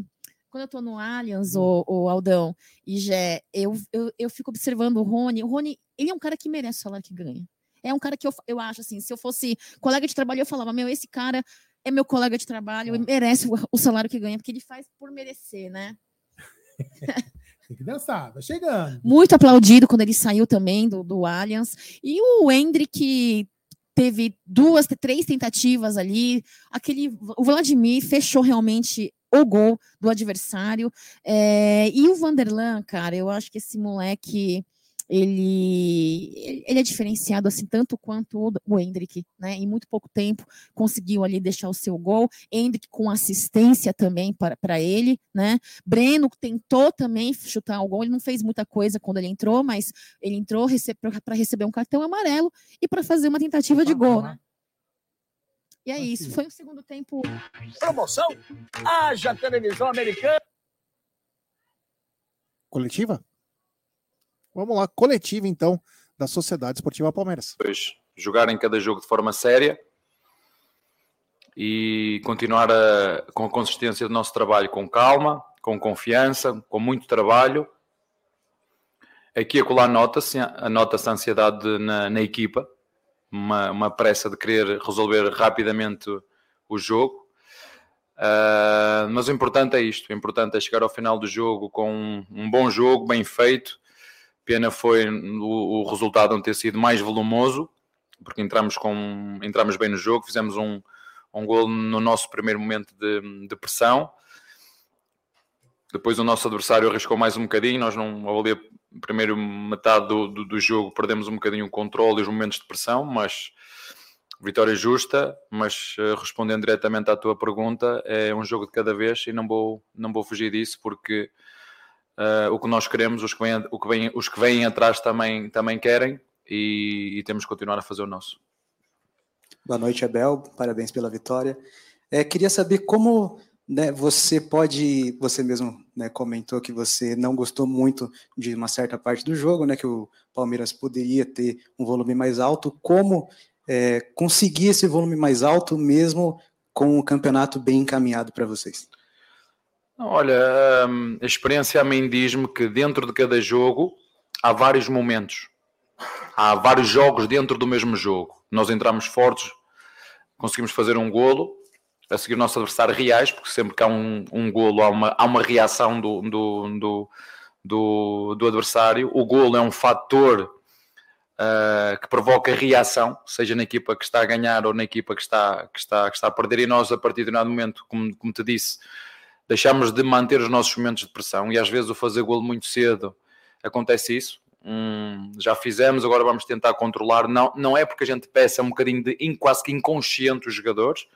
quando eu tô no Allianz, o, o Aldão e Jé, eu, eu, eu fico observando o Rony. O Rony, ele é um cara que merece o salário que ganha. É um cara que eu, eu acho assim, se eu fosse colega de trabalho, eu falava, meu, esse cara é meu colega de trabalho, ele merece o, o salário que ganha, porque ele faz por merecer, né? Tem que dançar, vai chegando. muito aplaudido quando ele saiu também do, do Allianz. E o Hendrick teve duas, três tentativas ali. Aquele, o Vladimir fechou realmente o gol do adversário. É, e o Vanderlan, cara, eu acho que esse moleque ele, ele é diferenciado assim tanto quanto o, Hendrick, né? Em muito pouco tempo conseguiu ali deixar o seu gol. Hendrick com assistência também para ele, né? Breno tentou também chutar o gol, ele não fez muita coisa quando ele entrou, mas ele entrou para receber um cartão amarelo e para fazer uma tentativa de gol, né? E é isso, foi um segundo tempo. Promoção? Haja televisão americana. Coletiva? Vamos lá, coletiva então da Sociedade Esportiva Palmeiras. depois jogarem cada jogo de forma séria e continuar a- com a consistência do nosso trabalho com calma, com confiança, com muito trabalho. Aqui e acolá nota-se a nota-se a ansiedade na, na equipa, uma, uma pressa de querer resolver rapidamente o, jogo. Ah, mas o importante é isto: o importante é chegar ao final do jogo com um, um bom jogo, bem feito. Pena foi o, o resultado não ter sido mais volumoso, porque entramos, com, entramos bem no jogo, fizemos um, um gol no nosso primeiro momento de, de pressão. Depois o nosso adversário arriscou mais um bocadinho, nós não, ali a primeira metade do, do, do jogo perdemos um bocadinho o controle e os momentos de pressão, mas vitória justa, mas eh, respondendo diretamente à tua pergunta, é um jogo de cada vez e não vou, não vou fugir disso porque eh, o que nós queremos, os que vêm, o que vêm, os que vêm atrás também, também querem e, e temos que continuar a fazer o nosso. Boa noite, Abel. Parabéns pela vitória. É, queria saber como né, você pode. Você mesmo né, comentou que você não gostou muito de uma certa parte do jogo, né, que o Palmeiras poderia ter um volume mais alto. Como é, conseguir esse volume mais alto mesmo com o campeonato bem encaminhado para vocês? Olha, hum, a experiência a mim diz-me que dentro de cada jogo há vários momentos. Há vários jogos dentro do mesmo jogo. Nós entramos fortes, conseguimos fazer um golo, a seguir o nosso adversário reais, porque sempre que há um, um golo há uma, há uma reação do, do, do, do, do adversário. O golo é um fator uh, que provoca reação, seja na equipa que está a ganhar ou na equipa que está, que está, que está a perder. E nós, a partir de determinado momento, como, como te disse, deixamos de manter os nossos momentos de pressão e às vezes o fazer golo muito cedo acontece isso. Hum, já fizemos, agora vamos tentar controlar. Não, não é porque a gente peça um bocadinho de quase que inconsciente os jogadores,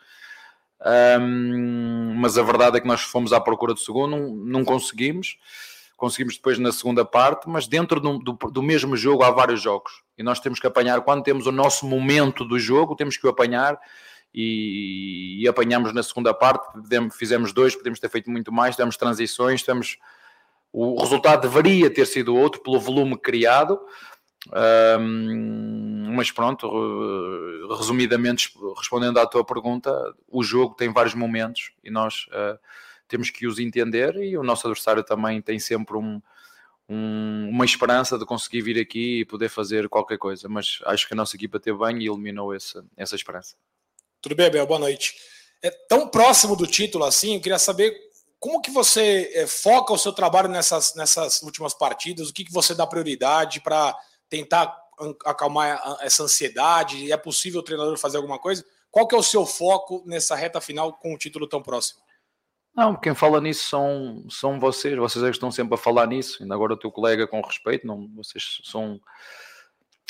Hum, mas a verdade é que nós fomos à procura do segundo, não, não conseguimos. Conseguimos depois na segunda parte, mas dentro do, do, do mesmo jogo há vários jogos e nós temos que apanhar. Quando temos o nosso momento do jogo, temos que o apanhar e, e apanhamos na segunda parte. Fizemos dois, podemos ter feito muito mais. Tivemos transições, temos o resultado deveria ter sido outro pelo volume criado. Hum, mas pronto, re- resumidamente respondendo à tua pergunta, o jogo tem vários momentos e nós eh, temos que os entender e o nosso adversário também tem sempre um- um- uma esperança de conseguir vir aqui e poder fazer qualquer coisa, mas acho que a nossa equipa teve bem e eliminou essa, essa esperança. Tudo bem, Abel? Boa noite. É tão próximo do título assim, eu queria saber como que você é, foca o seu trabalho nessas, nessas últimas partidas, o que, que você dá prioridade para tentar acalmar essa ansiedade? É possível o treinador fazer alguma coisa? Qual que é o seu foco nessa reta final com o título tão próximo? Não, quem fala nisso são, são vocês, vocês é que estão sempre a falar nisso, ainda agora o teu colega com respeito, não, vocês são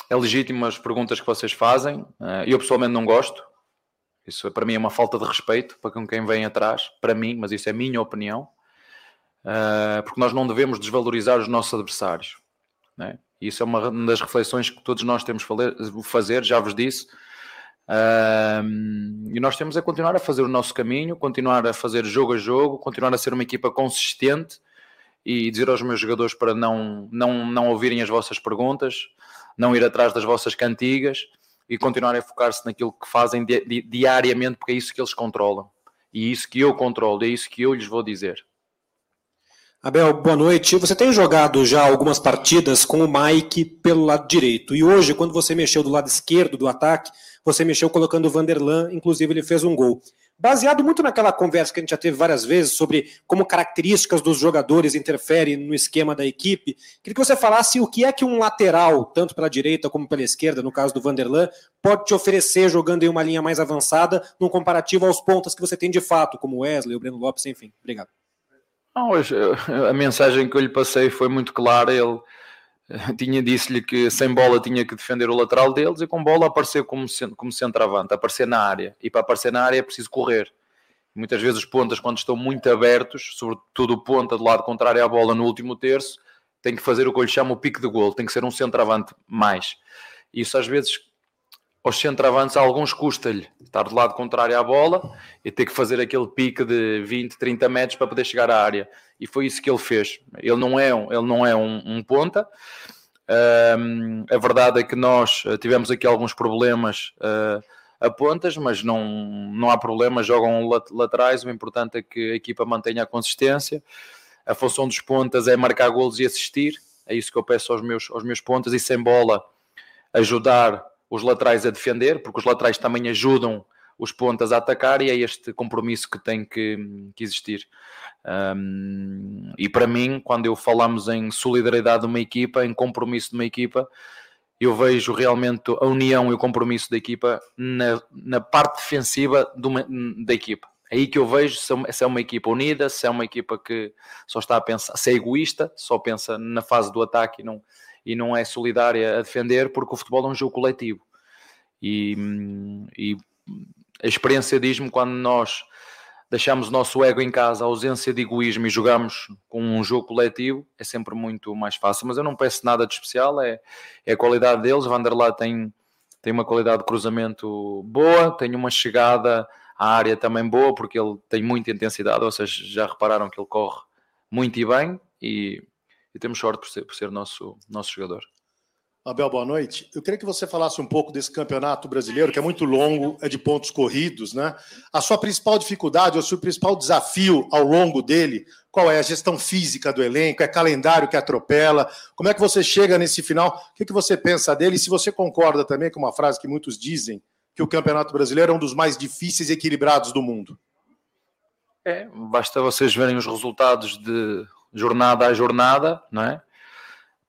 é legítimo as perguntas que vocês fazem, eh, eu pessoalmente não gosto, Isso para mim é uma falta de respeito para com quem vem atrás, para mim, mas isso é minha opinião, uh, porque nós não devemos desvalorizar os nossos adversários. Né? Isso é uma das reflexões que todos nós temos que fazer, já vos disse. Uh, e nós temos a continuar a fazer o nosso caminho, continuar a fazer jogo a jogo, continuar a ser uma equipa consistente e dizer aos meus jogadores para não, não, não ouvirem as vossas perguntas, não ir atrás das vossas cantigas e continuarem a focar-se naquilo que fazem di di diariamente, porque é isso que eles controlam. E é isso que eu controlo, é isso que eu lhes vou dizer. Abel, boa noite. Você tem jogado já algumas partidas com o Mike pelo lado direito. E hoje, quando você mexeu do lado esquerdo do ataque, você mexeu colocando o Vanderlan, inclusive ele fez um gol. Baseado muito naquela conversa que a gente já teve várias vezes sobre como características dos jogadores interferem no esquema da equipe, queria que você falasse o que é que um lateral, tanto pela direita como pela esquerda, no caso do Vanderlan, pode te oferecer jogando em uma linha mais avançada, num comparativo aos pontos que você tem de fato, como Wesley, o Breno Lopes, enfim. Obrigado. Não, a mensagem que eu lhe passei foi muito clara. Ele tinha disse-lhe que sem bola tinha que defender o lateral deles e com bola aparecer como, como centroavante, aparecer na área. E para aparecer na área é preciso correr. Muitas vezes os pontas, quando estão muito abertos, sobretudo o ponta do lado contrário à bola no último terço, tem que fazer o que eu lhe chamo o pique de gol, tem que ser um centroavante mais. Isso às vezes aos centroavantes, alguns custa-lhe estar do lado contrário à bola e ter que fazer aquele pique de 20, 30 metros para poder chegar à área. E foi isso que ele fez. Ele não é um, ele não é um, um ponta. Um, a verdade é que nós eh, tivemos aqui alguns problemas uh, a pontas, mas não, não há problema, jogam laterais. O importante é que a equipa mantenha a consistência. A função dos pontas é marcar golos e assistir. É isso que eu peço aos meus, aos meus pontas e sem bola ajudar os laterais a defender, porque os laterais também ajudam os pontas a atacar e é este compromisso que tem que, que existir. Um, e para mim, quando eu falamos em solidariedade de uma equipa, em compromisso de uma equipa, eu vejo realmente a união e o compromisso da equipa na, na parte defensiva uma, da equipa. É aí que eu vejo se é, se é uma equipa unida, se é uma equipa que só está a pensar, se é egoísta, só pensa na fase do ataque e não, e não é solidária a defender, porque o futebol é um jogo coletivo. E, e a experiência diz-me quando nós deixamos o nosso ego em casa, a ausência de egoísmo e jogamos com um jogo coletivo, é sempre muito mais fácil. Mas eu não peço nada de especial, é, é a qualidade deles. Vanderlá tem, tem uma qualidade de cruzamento boa, tem uma chegada à área também boa, porque ele tem muita intensidade, ou seja, já repararam que ele corre muito e bem e e temos sorte por ser, por ser nosso, nosso jogador. Abel, boa noite. Eu queria que você falasse um pouco desse campeonato brasileiro, que é muito longo, é de pontos corridos, né? A sua principal dificuldade, o seu principal desafio ao longo dele, qual é? A gestão física do elenco? É calendário que atropela? Como é que você chega nesse final? O que, que você pensa dele? E se você concorda também com uma frase que muitos dizem, que o campeonato brasileiro é um dos mais difíceis e equilibrados do mundo. É, basta vocês verem os resultados de jornada a jornada, não é?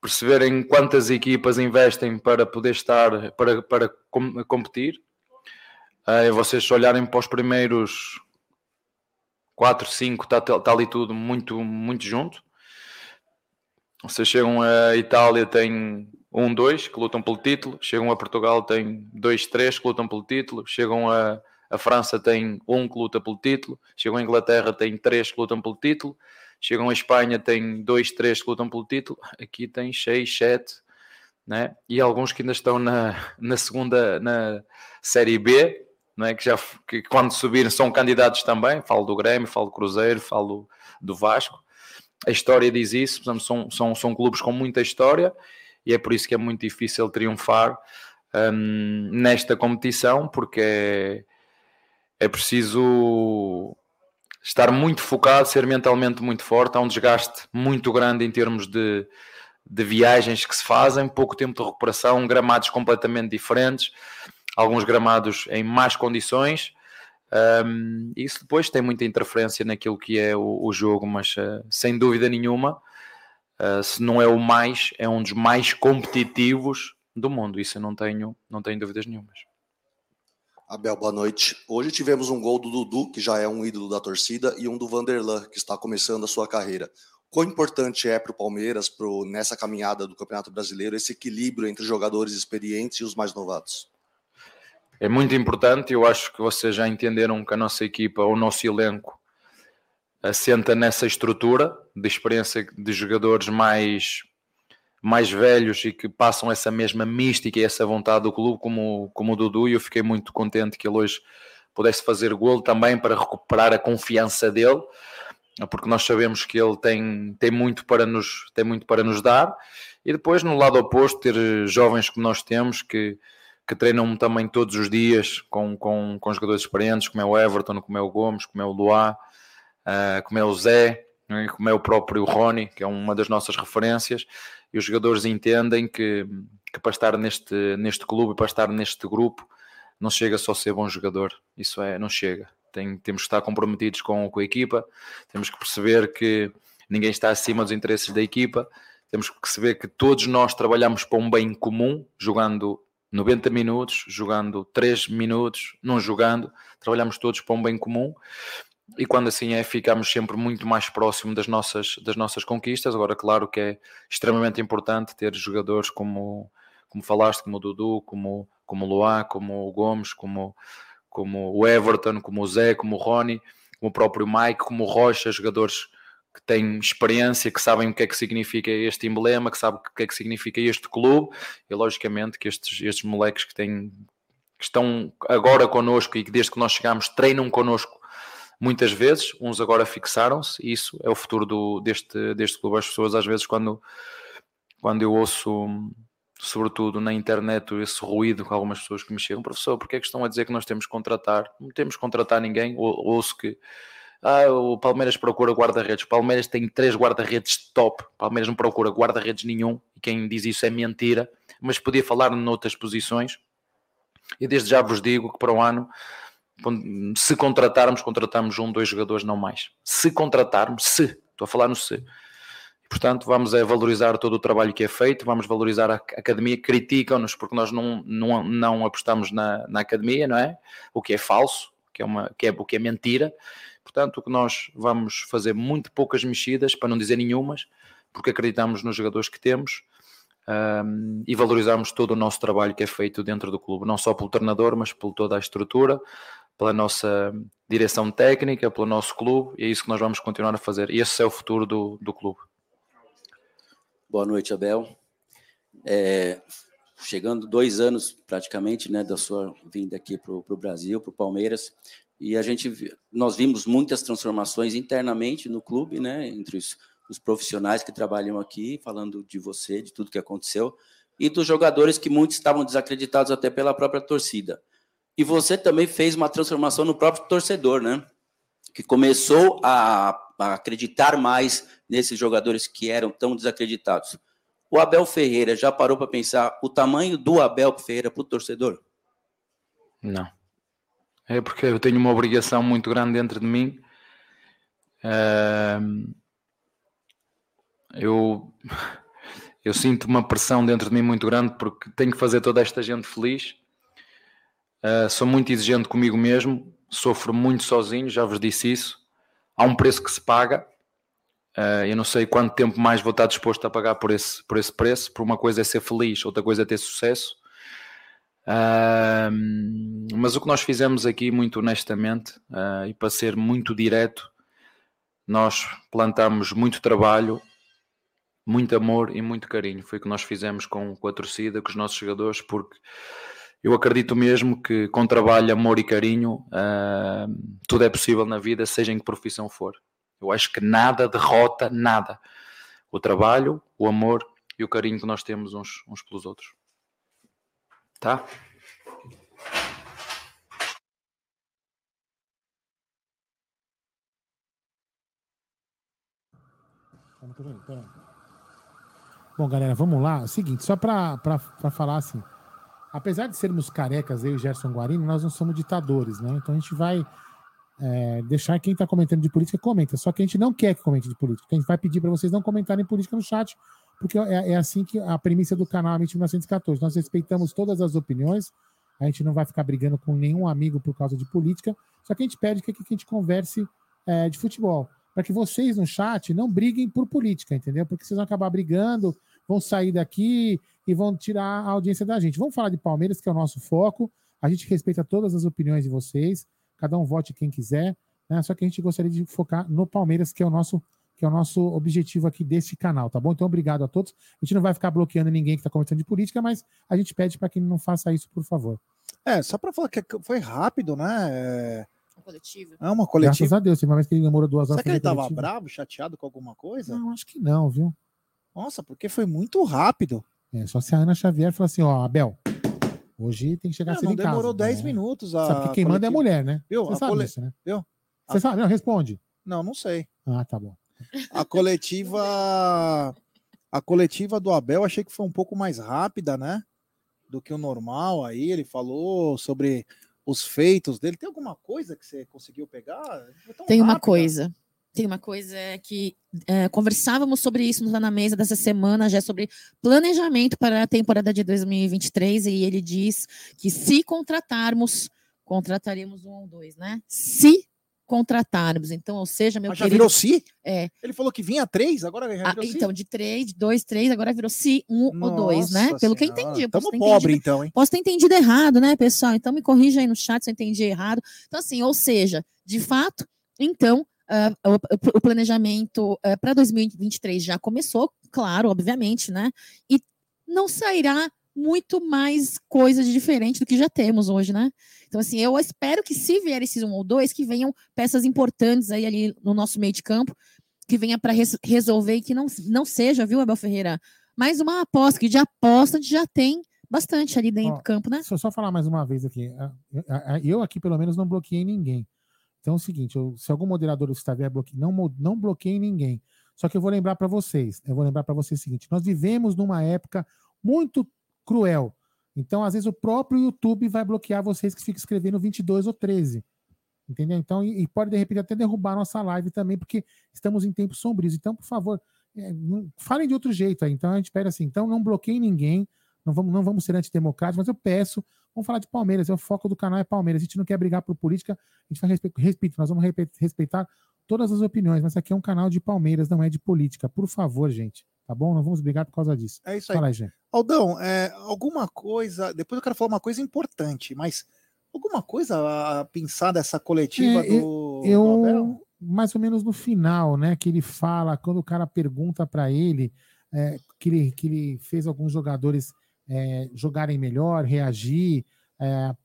Perceberem quantas equipas investem para poder estar, para, para competir. Uh, vocês olharem para os primeiros 4, 5, está tá ali tudo muito, muito junto. Vocês chegam a Itália, tem 1, 2 que lutam pelo título. Chegam a Portugal, tem 2, 3 que lutam pelo título. Chegam a, a França, tem 1 que luta pelo título. Chegam a Inglaterra, tem 3 que lutam pelo título chegam à Espanha, tem dois, três que lutam pelo título, aqui tem seis, sete, né? e alguns que ainda estão na, na segunda, na Série B, né? que já que quando subirem são candidatos também, falo do Grêmio, falo do Cruzeiro, falo do Vasco, a história diz isso, são, são, são clubes com muita história, e é por isso que é muito difícil triunfar um, nesta competição, porque é, é preciso estar muito focado, ser mentalmente muito forte. Há um desgaste muito grande em termos de, de viagens que se fazem, pouco tempo de recuperação, gramados completamente diferentes, alguns gramados em más condições. Um, isso depois tem muita interferência naquilo que é o, o jogo, mas uh, sem dúvida nenhuma, uh, se não é o mais, é um dos mais competitivos do mundo. Isso eu não tenho, não tenho dúvidas nenhumas. Abel, boa noite. Hoje tivemos um gol do Dudu, que já é um ídolo da torcida, e um do Vanderlan, que está começando a sua carreira. Quão importante é para o Palmeiras, pro, nessa caminhada do Campeonato Brasileiro, esse equilíbrio entre jogadores experientes e os mais novatos? é muito importante. Eu acho que vocês já entenderam que a nossa equipa, o nosso elenco, assenta nessa estrutura de experiência de jogadores mais mais velhos e que passam essa mesma mística e essa vontade do clube, como, como o Dudu, e eu fiquei muito contente que ele hoje pudesse fazer golo também para recuperar a confiança dele, porque nós sabemos que ele tem, tem, muito para nos, tem muito para nos dar, e depois no lado oposto ter jovens como nós temos que, que treinam também todos os dias com, com, com jogadores experientes, como é o Everton, como é o Gomes, como é o Luá, uh, como é o Zé, é? como é o próprio Rony, que é uma das nossas referências, e os jogadores entendem que, que para estar neste, neste clube, para estar neste grupo, não chega só ser bom jogador, isso é, não chega. Tem, temos que estar comprometidos com, com a equipa, temos que perceber que ninguém está acima dos interesses da equipa, temos que perceber que todos nós trabalhamos para um bem comum, jogando 90 minutos, jogando 3 minutos, não jogando, trabalhamos todos para um bem comum e quando assim é, ficamos sempre muito mais próximo das nossas, das nossas conquistas. Agora, claro que é extremamente importante ter jogadores como, como falaste, como o Dudu, como, como o Luá, como o Gomes, como, como o Everton, como o Zé, como o Rony, como o próprio Mike, como o Rocha, jogadores que têm experiência, que sabem o que é que significa este emblema, que sabem o que é que significa este clube, e logicamente que estes, estes moleques que têm que estão agora connosco e que desde que nós chegamos treinam connosco muitas vezes, uns agora fixaram-se, e isso é o futuro do, deste, deste clube. As pessoas, às vezes, quando, quando eu ouço, sobretudo na internet, esse ruído com algumas pessoas que me chegam, professor, porque é que estão a dizer que nós temos que contratar? Não temos que contratar ninguém. Ou, ouço que ah, o Palmeiras procura guarda-redes. O Palmeiras tem três guarda-redes top. O Palmeiras não procura guarda-redes nenhum. E quem diz isso é mentira. Mas podia falar noutras posições. E desde já vos digo que para o ano se contratarmos, contratamos um, dois jogadores, não mais. Se contratarmos, se, estou a falar no se. Portanto, vamos é valorizar todo o trabalho que é feito, vamos valorizar a academia, criticam-nos porque nós não, não, não apostamos na, na academia, não é? O que é falso, que é, uma, que é, o que é mentira. Portanto, o que nós vamos fazer muito poucas mexidas, para não dizer nenhumas, porque acreditamos nos jogadores que temos um, e valorizamos todo o nosso trabalho que é feito dentro do clube, não só pelo treinador, mas por toda a estrutura, pela nossa direção técnica, pelo nosso clube, e é isso que nós vamos continuar a fazer. E esse é o futuro do, do clube. Boa noite, Abel. É, chegando dois anos praticamente né, da sua vinda aqui para o Brasil, para o Palmeiras, e a gente nós vimos muitas transformações internamente no clube, né, entre os, os profissionais que trabalham aqui, falando de você, de tudo que aconteceu, e dos jogadores que muitos estavam desacreditados até pela própria torcida. E você também fez uma transformação no próprio torcedor, né? Que começou a, a acreditar mais nesses jogadores que eram tão desacreditados. O Abel Ferreira já parou para pensar o tamanho do Abel Ferreira para o torcedor? Não. É porque eu tenho uma obrigação muito grande dentro de mim. eu, eu sinto uma pressão dentro de mim muito grande porque tenho que fazer toda esta gente feliz Uh, sou muito exigente comigo mesmo, sofro muito sozinho, já vos disse isso. Há um preço que se paga. Uh, eu não sei quanto tempo mais vou estar disposto a pagar por esse, por esse preço. Por uma coisa é ser feliz, outra coisa é ter sucesso. Uh, mas o que nós fizemos aqui, muito honestamente, e para ser muito direto, nós plantamos muito trabalho, muito amor e muito carinho. Foi o que nós fizemos com, com a torcida, com os nossos jogadores, porque eu acredito mesmo que com trabalho, amor e carinho, uh, tudo é possível na vida, seja em que profissão for. Eu acho que nada derrota nada. O trabalho, o amor e o carinho que nós temos uns, uns pelos outros. Tá? Bom, galera, vamos lá. É o seguinte, só para falar assim apesar de sermos carecas, eu e Gerson Guarini, nós não somos ditadores, né? Então a gente vai é, deixar quem está comentando de política comenta. Só que a gente não quer que comente de política. A gente vai pedir para vocês não comentarem política no chat, porque é, é, assim que a premissa do canal é 1914. Nós respeitamos todas as opiniões, a gente não vai ficar brigando com nenhum amigo por causa de política, só que a gente pede que, que a gente converse é, de futebol. Para que vocês no chat não briguem por política, entendeu? Porque vocês vão acabar brigando, vão sair daqui e vão tirar a audiência da gente. Vamos falar de Palmeiras, que é o nosso foco. A gente respeita todas as opiniões de vocês, cada um vote quem quiser, né? Só que a gente gostaria de focar no Palmeiras, que é o nosso que é o nosso objetivo aqui desse canal, tá bom? Então, obrigado a todos. A gente não vai ficar bloqueando ninguém que está comentando de política, mas a gente pede para que não faça isso, por favor. É, só para falar que foi rápido, né? É... Uma coletiva. É uma coletiva. Graças a Deus, teve uma vez que ele demorou duas horas. Será que ele pra fazer tava coletiva. bravo, chateado com alguma coisa? Não, acho que não, viu? Nossa, porque foi muito rápido. É, só se a Ana Xavier falar assim, ó, Abel, hoje tem que chegar Não, cedo não em casa. demorou 10 É. minutos. A Sabe que quem manda é a coletiva. mulher, né? Viu? Você A sabe cole- disso, né? Viu? Você sabe? Não, responde. Não, não sei. Ah, tá bom. A coletiva. A coletiva do Abel achei que foi um pouco mais rápida, né? Do que o normal. Aí ele falou sobre os feitos dele. Tem alguma coisa que você conseguiu pegar? Tem uma coisa. Tem uma coisa que é, conversávamos sobre isso na Mesa dessa semana, já sobre planejamento para a temporada de 2023, e ele diz que se contratarmos, contrataremos um ou dois, né? Se contratarmos. Então, ou seja, meu Mas já querido. virou si? É. Ele falou que vinha três, agora já Ah, virou si? então, de três, de dois, três, agora virou se um ou dois, né? Nossa Pelo que eu Senhora, entendi. eu tamo pobre, entendido- então, hein? Posso ter entendido errado, né, pessoal? Então me corrija aí no chat se eu entendi errado. Então, assim, ou seja, de fato, então, ah, o, o planejamento para 2023 já começou, claro, obviamente, né? E não sairá muito mais coisa de diferente do que já temos hoje, né? Então, assim, eu espero que se vier esses um ou dois, que venham peças importantes aí ali no nosso meio de campo, que venha para resolver e que não, não seja, viu, Abel Ferreira, mais uma aposta, que de aposta a gente já tem bastante ali dentro Ó, do campo, né? Deixa eu só falar mais uma vez aqui. Ah, ah, Eu aqui, pelo menos, não bloqueei ninguém. Então é o seguinte: eu- se algum moderador estiver bloqueando, não, não bloqueei ninguém. Só que eu vou lembrar para vocês. Eu vou lembrar para vocês o seguinte: nós vivemos numa época muito cruel. Então, às vezes, o próprio YouTube vai bloquear vocês que ficam escrevendo 22 ou 13. Entendeu? Então, e, e pode de repente até derrubar nossa live também, porque estamos em tempos sombrios. Então, por favor, é, não- falem de outro jeito aí. Então, a gente pede assim: então, não bloqueiem ninguém, não vamos, não vamos ser antidemocráticos, mas eu peço, vamos falar de Palmeiras. é O foco do canal é Palmeiras. A gente não quer brigar por política, a gente vai respeitar, respeito, nós vamos respeitar todas as opiniões, mas aqui é um canal de Palmeiras, não é de política. Por favor, gente, tá bom? Não vamos brigar por causa disso. É isso aí. Fala aí, gente. Aldão, é, alguma coisa. Depois eu quero falar uma coisa importante, mas alguma coisa a pensar dessa coletiva É, do, eu, do Abel? mais ou menos no final, né, que ele fala, quando o cara pergunta para ele, é, que ele que ele fez alguns jogadores é, jogarem melhor, reagir, é,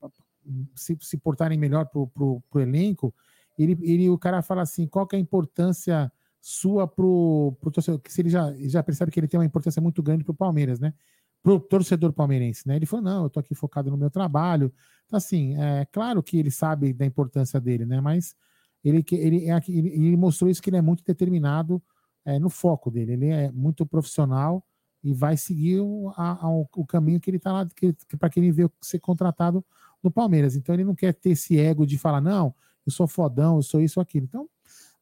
se, se portarem melhor pro, pro elenco, ele, ele o cara fala assim, qual que é a importância sua pro, pro torcedor, que se ele já, já percebe que ele tem uma importância muito grande pro Palmeiras, né? Pro torcedor palmeirense, né? Ele falou, não, eu tô aqui focado no meu trabalho. Então, assim, é claro que ele sabe da importância dele, né? Mas ele, ele, é ele, ele mostrou isso que ele é muito determinado é, no foco dele. Ele é muito profissional e vai seguir o, a- a- o caminho que ele está lá, que, para que ele veio ser contratado no Palmeiras. Então ele não quer ter esse ego de falar, não, eu sou fodão, eu sou isso ou aquilo. Então,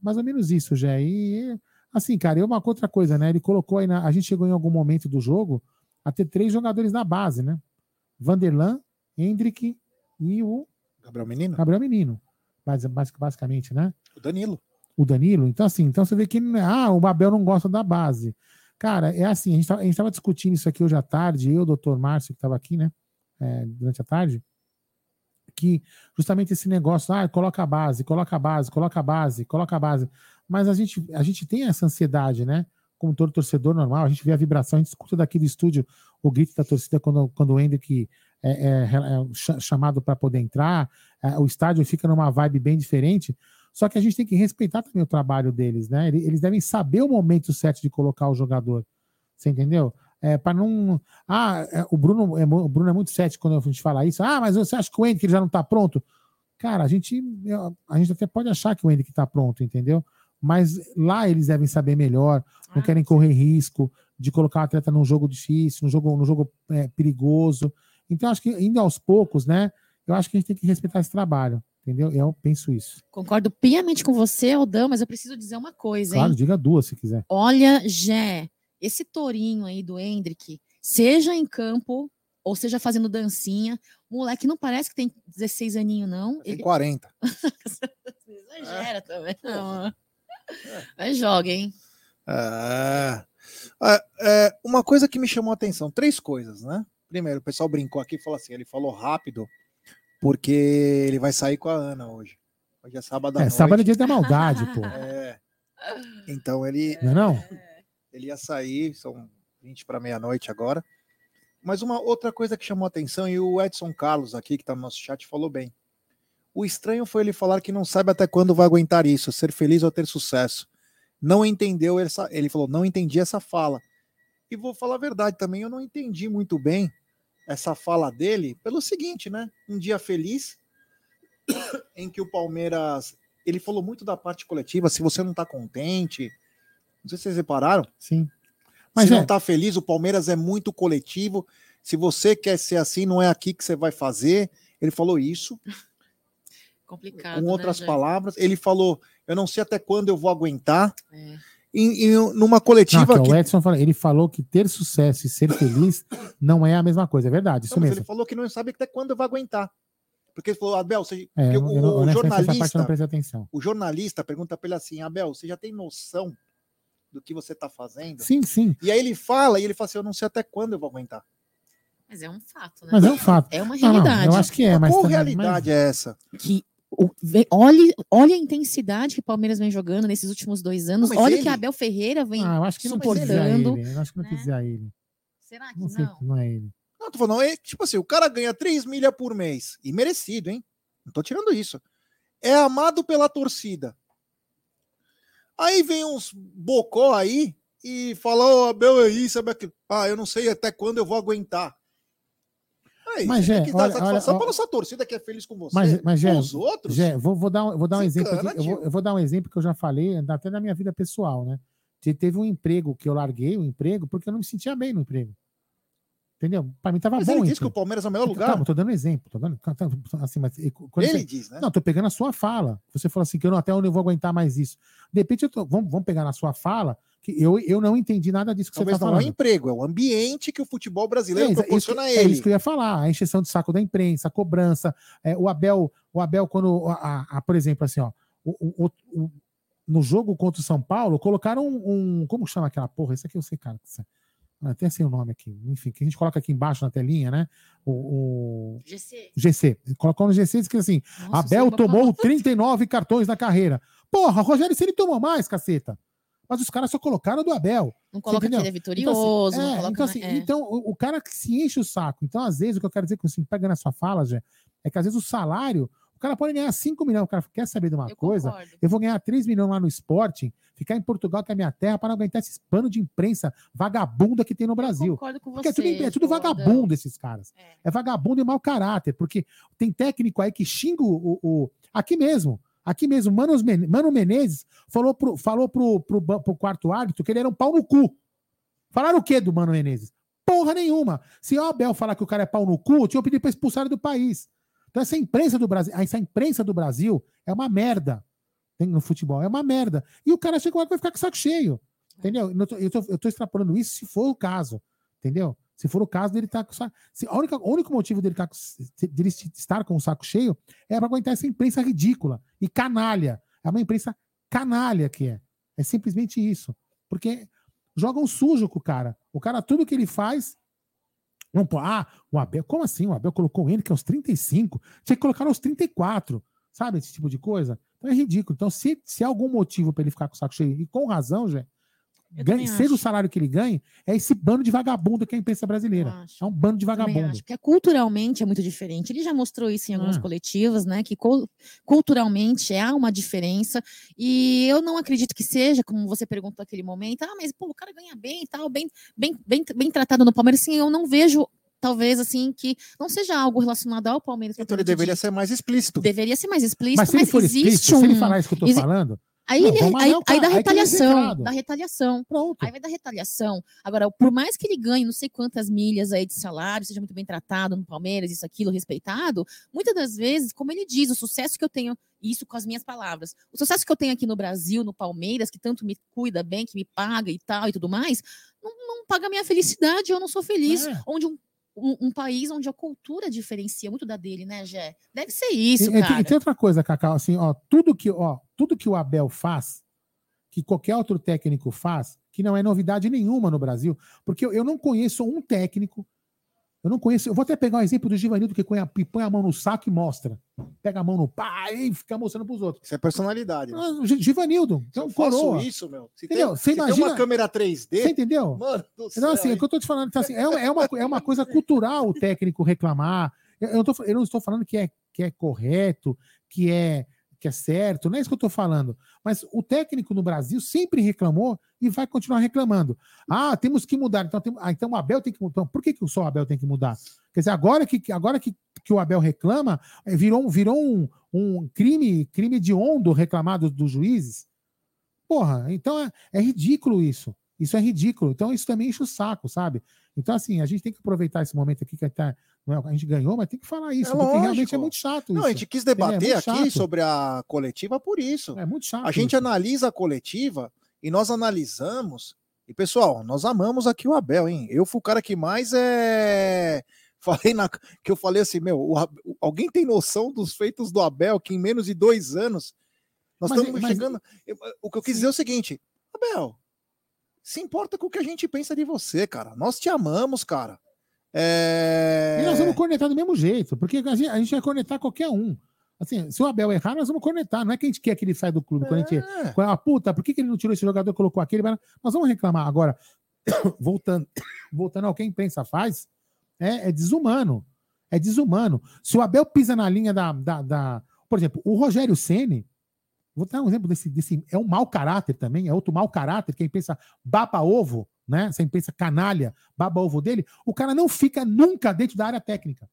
mais ou menos isso, já. E assim, cara, e uma outra coisa, né? Ele colocou aí na. A gente chegou em algum momento do jogo a ter três jogadores da base, né? Vanderlan, Hendrick e o Gabriel Menino? Gabriel Menino. Basi- basi- Basicamente, né? O Danilo. O Danilo. Então, assim, então você vê que ah, o Babel não gosta da base. Cara, é assim, a gente estava discutindo isso aqui hoje à tarde, eu, o doutor Márcio, que estava aqui, né? é, durante a tarde, que justamente esse negócio, ah, coloca a base, coloca a base, coloca a base, coloca a base. Mas a gente, a gente tem essa ansiedade, né? Como todo torcedor normal, a gente vê a vibração, a gente escuta daqui do estúdio o grito da torcida quando, quando o Hendrick é, é, é cha- chamado para poder entrar, é, o estádio fica numa vibe bem diferente. Só que a gente tem que respeitar também o trabalho deles, né? Ele- Eles devem saber o momento certo de colocar o jogador. Você entendeu? É, para não. Ah, é, o Bruno, é, o Bruno é muito cético quando a gente fala isso. Ah, mas você acha que o Henrique já não está pronto? Cara, a gente, a gente até pode achar que o Henrique está pronto, entendeu? Mas lá eles devem saber melhor, não querem correr risco de colocar o atleta num jogo difícil, num jogo, num jogo é, perigoso. Então, acho que indo aos poucos, né? Eu acho que a gente tem que respeitar esse trabalho, entendeu? Eu penso isso. Concordo piamente com você, Aldão, mas eu preciso dizer uma coisa, Claro, hein? diga duas se quiser. Olha, Jé, esse tourinho aí do Hendrick, seja em campo ou seja fazendo dancinha, o moleque não parece que tem 16 aninhos, não. Tem 40. Exagera também. Não. Mas joga, hein? É, é, é, uma coisa que me chamou a atenção, três coisas, né? Primeiro, o pessoal brincou aqui e falou assim: ele falou rápido. Porque ele vai sair com a Ana hoje. Hoje é sábado à É, noite. sábado é dia da maldade, pô. É. Então ele. Não é não? Ele ia sair, são 20 para meia-noite agora. Mas uma outra coisa que chamou a atenção, e o Edson Carlos aqui, que está no nosso chat, falou bem. O estranho foi ele falar que não sabe até quando vai aguentar isso, ser feliz ou ter sucesso. Não entendeu essa. Ele falou, não entendi essa fala. E vou falar a verdade também, eu não entendi muito bem essa fala dele pelo seguinte, né? Um dia feliz em que o Palmeiras. Ele falou muito da parte coletiva, se você não tá contente. Não sei se vocês repararam. Sim. Mas se é- não tá feliz, o Palmeiras é muito coletivo. Se você quer ser assim, não é aqui que você vai fazer. Ele falou isso. Complicado. Com outras né, palavras, ele falou: Eu não sei até quando eu vou aguentar. É. E, e numa Não, coletiva que que. o Edson falou, ele falou que ter sucesso e ser feliz não é a mesma coisa, é verdade, isso Não, mas mesmo. ele falou que não sabe até quando eu vou aguentar. Porque ele falou, Abel, você, É, eu, o, eu, não- o jornalista, não o jornalista pergunta para ele assim, Abel, você já tem noção do que você está fazendo? Sim, sim. E aí ele fala, e ele fala assim, eu não sei até quando eu vou aguentar. Mas é um fato, né? Mas é um fato. É uma Não, não, realidade. eu acho que é, mas Qual também- realidade é essa? Que o- vê- olhe, olhe a intensidade que o Palmeiras vem jogando nesses últimos dois anos. Não, mas olha ele- que Abel Ferreira vem Ah, eu acho que não quis dizer a superando. ele. Eu acho que não quis dizer a ele. Será que Não sei, não? não é ele. Não, tô falando, é, tipo assim, o cara ganha 3 milha por mês. E merecido, hein? Não tô tirando isso. É amado pela torcida. Aí vem uns bocó aí e fala, ô, Abel, é isso, Abel, é aquilo. Ah, eu não sei até quando eu vou aguentar. Aí, Mas, você tem que dar olha- satisfação olha- pela sua torcida que é feliz com você. Mas, mas com os outros. Gé, vou, vou dar, um- vou dar um exemplo aqui. Eu vou, eu vou dar um exemplo que eu já falei, até na minha vida pessoal, né? Te- Teve um emprego que eu larguei, o emprego, porque eu não me sentia bem no emprego. Entendeu? Pra mim tava Mas bom. ele disse que o. Palmeiras é o melhor Então, lugar. Calma, tô dando um exemplo. Tô dando, tá, tá, assim, mas, Ele você- diz, né? Não, tô pegando a sua fala. Você falou assim que eu não, até onde eu vou aguentar mais isso. De repente, tô, vamos, vamos pegar na sua fala que eu, eu não entendi nada disso que Talvez você tá não é o falando. emprego, é o ambiente que o futebol brasileiro É, isso- proporciona a é ele. isso que eu ia falar, a encheção de saco da imprensa, a cobrança, é, o Abel, o Abel quando, a, a- a- por exemplo, assim, ó, o- o- o- no jogo contra o São Paulo, colocaram um, um- como chama aquela porra? Isso aqui eu sei, cara. isso- ah, Tem assim o nome aqui, enfim, que a gente coloca aqui embaixo na telinha, né? O, o GC. GC. Colocou no GC e diz que assim, Nossa, Abel tomou 39 cartões na carreira. Porra, Rogério Ceni tomou mais, caceta. Mas os caras só colocaram do Abel. Não coloca que ele é vitorioso, Então, assim, é, coloca então, assim, é. então, o, o cara que se enche o saco. Então, às vezes, o que eu quero dizer com assim, pegando a sua fala, já, é que às vezes o salário, cara pode ganhar 5 milhões. O cara quer saber de uma Eu coisa? concordo. Eu vou ganhar 3 milhões lá no Sporting, ficar em Portugal, que é a minha terra, para não aguentar esses panos de imprensa vagabunda que tem no Brasil. Concordo com Porque é tudo, você, é tudo Jordão. vagabundo esses caras. É. vagabundo e mau caráter, porque tem técnico aí que xinga o. o- o- aqui mesmo, aqui mesmo, Mano, Mano Menezes falou, pro, falou pro, pro, pro quarto árbitro que ele era um pau no cu. Falaram o quê do Mano Menezes? Porra nenhuma. Se o Abel falar que o cara é pau no cu, tinha pedido pra expulsar ele do país. Então essa imprensa do Brasil, essa imprensa do Brasil é uma merda no futebol, é uma merda. E o cara chega hora que vai ficar com o saco cheio. Entendeu? Eu tô, eu, tô, extrapolando isso se for o caso. Entendeu? Se for o caso dele estar com o saco. Se, a única, o único motivo dele, tá dele estar com o saco cheio é para aguentar essa imprensa ridícula e canalha. É uma imprensa canalha que é. É simplesmente isso. Porque jogam sujo com o cara. O cara, tudo que ele faz. Não, pô, ah, o Abel, como assim? O Abel colocou ele que aos 35, tinha que colocar aos 34, sabe? Esse tipo de coisa. Então é ridículo. Então, se, se há algum motivo para ele ficar com o saco cheio, e com razão, já, também seja o salário que ele ganhe, é esse bando de vagabundo que é a imprensa brasileira. É um bando de vagabundo. acho, porque culturalmente é muito diferente. Ele já mostrou isso em algumas Ah. coletivas, né? Que cul- culturalmente há uma diferença. E eu não acredito que seja, como você perguntou naquele momento, ah, mas pô, o cara ganha bem e tal, bem, bem, bem, bem tratado no Palmeiras. Sim, eu não vejo. Talvez assim que não seja algo relacionado ao Palmeiras. Então ele deveria ser mais explícito. Deveria ser mais explícito, Mas se ele for existe explícito, um. se ele falar isso que eu tô exi- falando, Aí, não, ele, aí, aí dá tem retaliação, dá retaliação. Pronto. Aí vai dar retaliação. Agora, por mais que ele ganhe não sei quantas milhas aí de salário, seja muito bem tratado no Palmeiras, isso, aquilo, respeitado, muitas das vezes, como ele diz, o sucesso que eu tenho, isso com as minhas palavras, o sucesso que eu tenho aqui no Brasil, no Palmeiras, que tanto me cuida bem, que me paga e tal e tudo mais, não, não paga a minha felicidade, eu não sou feliz. É. Onde um, um, um país onde a cultura diferencia muito da dele, né, Gé? Deve ser isso, e, cara. e tem outra coisa, Cacau, assim, ó, tudo que, ó, tudo que o Abel faz, que qualquer outro técnico faz, que não é novidade nenhuma no Brasil, porque eu, eu não conheço um técnico Eu não conheço. Eu vou até pegar um exemplo do Givanildo que põe a, que põe a mão no saco e mostra. Pega a mão no pá e fica mostrando pros outros. Isso é personalidade. né? Ah, o Gi- Givanildo, é um Eu faço coroa. isso, meu. Se Entendeu? tem, Você se tem imagina- uma câmera 3D. Você entendeu? Mano do céu. Então, assim, é o que eu tô te falando. Então, assim, é, é uma, é uma coisa cultural o técnico reclamar. Eu, eu, tô- eu não estou falando que é, que é correto, que é, que é certo, não é isso que eu estou falando. Mas o técnico no Brasil sempre reclamou e vai continuar reclamando. Ah, temos que mudar. Então, tem, ah, então o Abel tem que mudar. Então, por que, que só o Abel tem que mudar? Quer dizer, agora que, agora que, que o Abel reclama, eh, virou, virou um, um crime, crime de ondo reclamar dos, dos juízes. Porra, então é, é ridículo isso. Isso é ridículo. Então isso também enche o saco, sabe? Então, assim, a gente tem que aproveitar esse momento aqui que tá, é- a gente ganhou, mas tem que falar isso, É porque realmente lógico. é muito chato Não, isso. a gente quis? É debater muito aqui sobre a coletiva por isso. É muito chato. A gente isso. analisa a coletiva e nós analisamos. E, pessoal, nós amamos aqui o Abel, hein? Eu fui o cara que mais é. Falei na. Que eu falei assim, meu, o alguém tem noção dos feitos do Abel que em menos de dois anos nós Mas- estamos mas- chegando. Eu- O que eu quis dizer é o seguinte, Abel, se importa com o que a gente pensa de você, cara. Nós te amamos, cara. É... E nós vamos cornetar do mesmo jeito, porque a gente, a gente vai cornetar qualquer um. Assim, se o Abel errar, nós vamos cornetar. Não é que a gente quer que ele saia do clube. Quando a gente. É. Quando, ah, puta, por que, que ele não tirou esse jogador e colocou aquele? Nós vamos reclamar. Agora, voltando, voltando ao que a imprensa faz, é, é desumano. É desumano. Se o Abel pisa na linha da. da, da- por exemplo, o Rogério Ceni Vou dar um exemplo desse, desse. É um mau caráter também, é outro mau caráter, que a imprensa baba ovo, né? Essa imprensa canalha, baba ovo dele. O cara não fica nunca dentro da área técnica.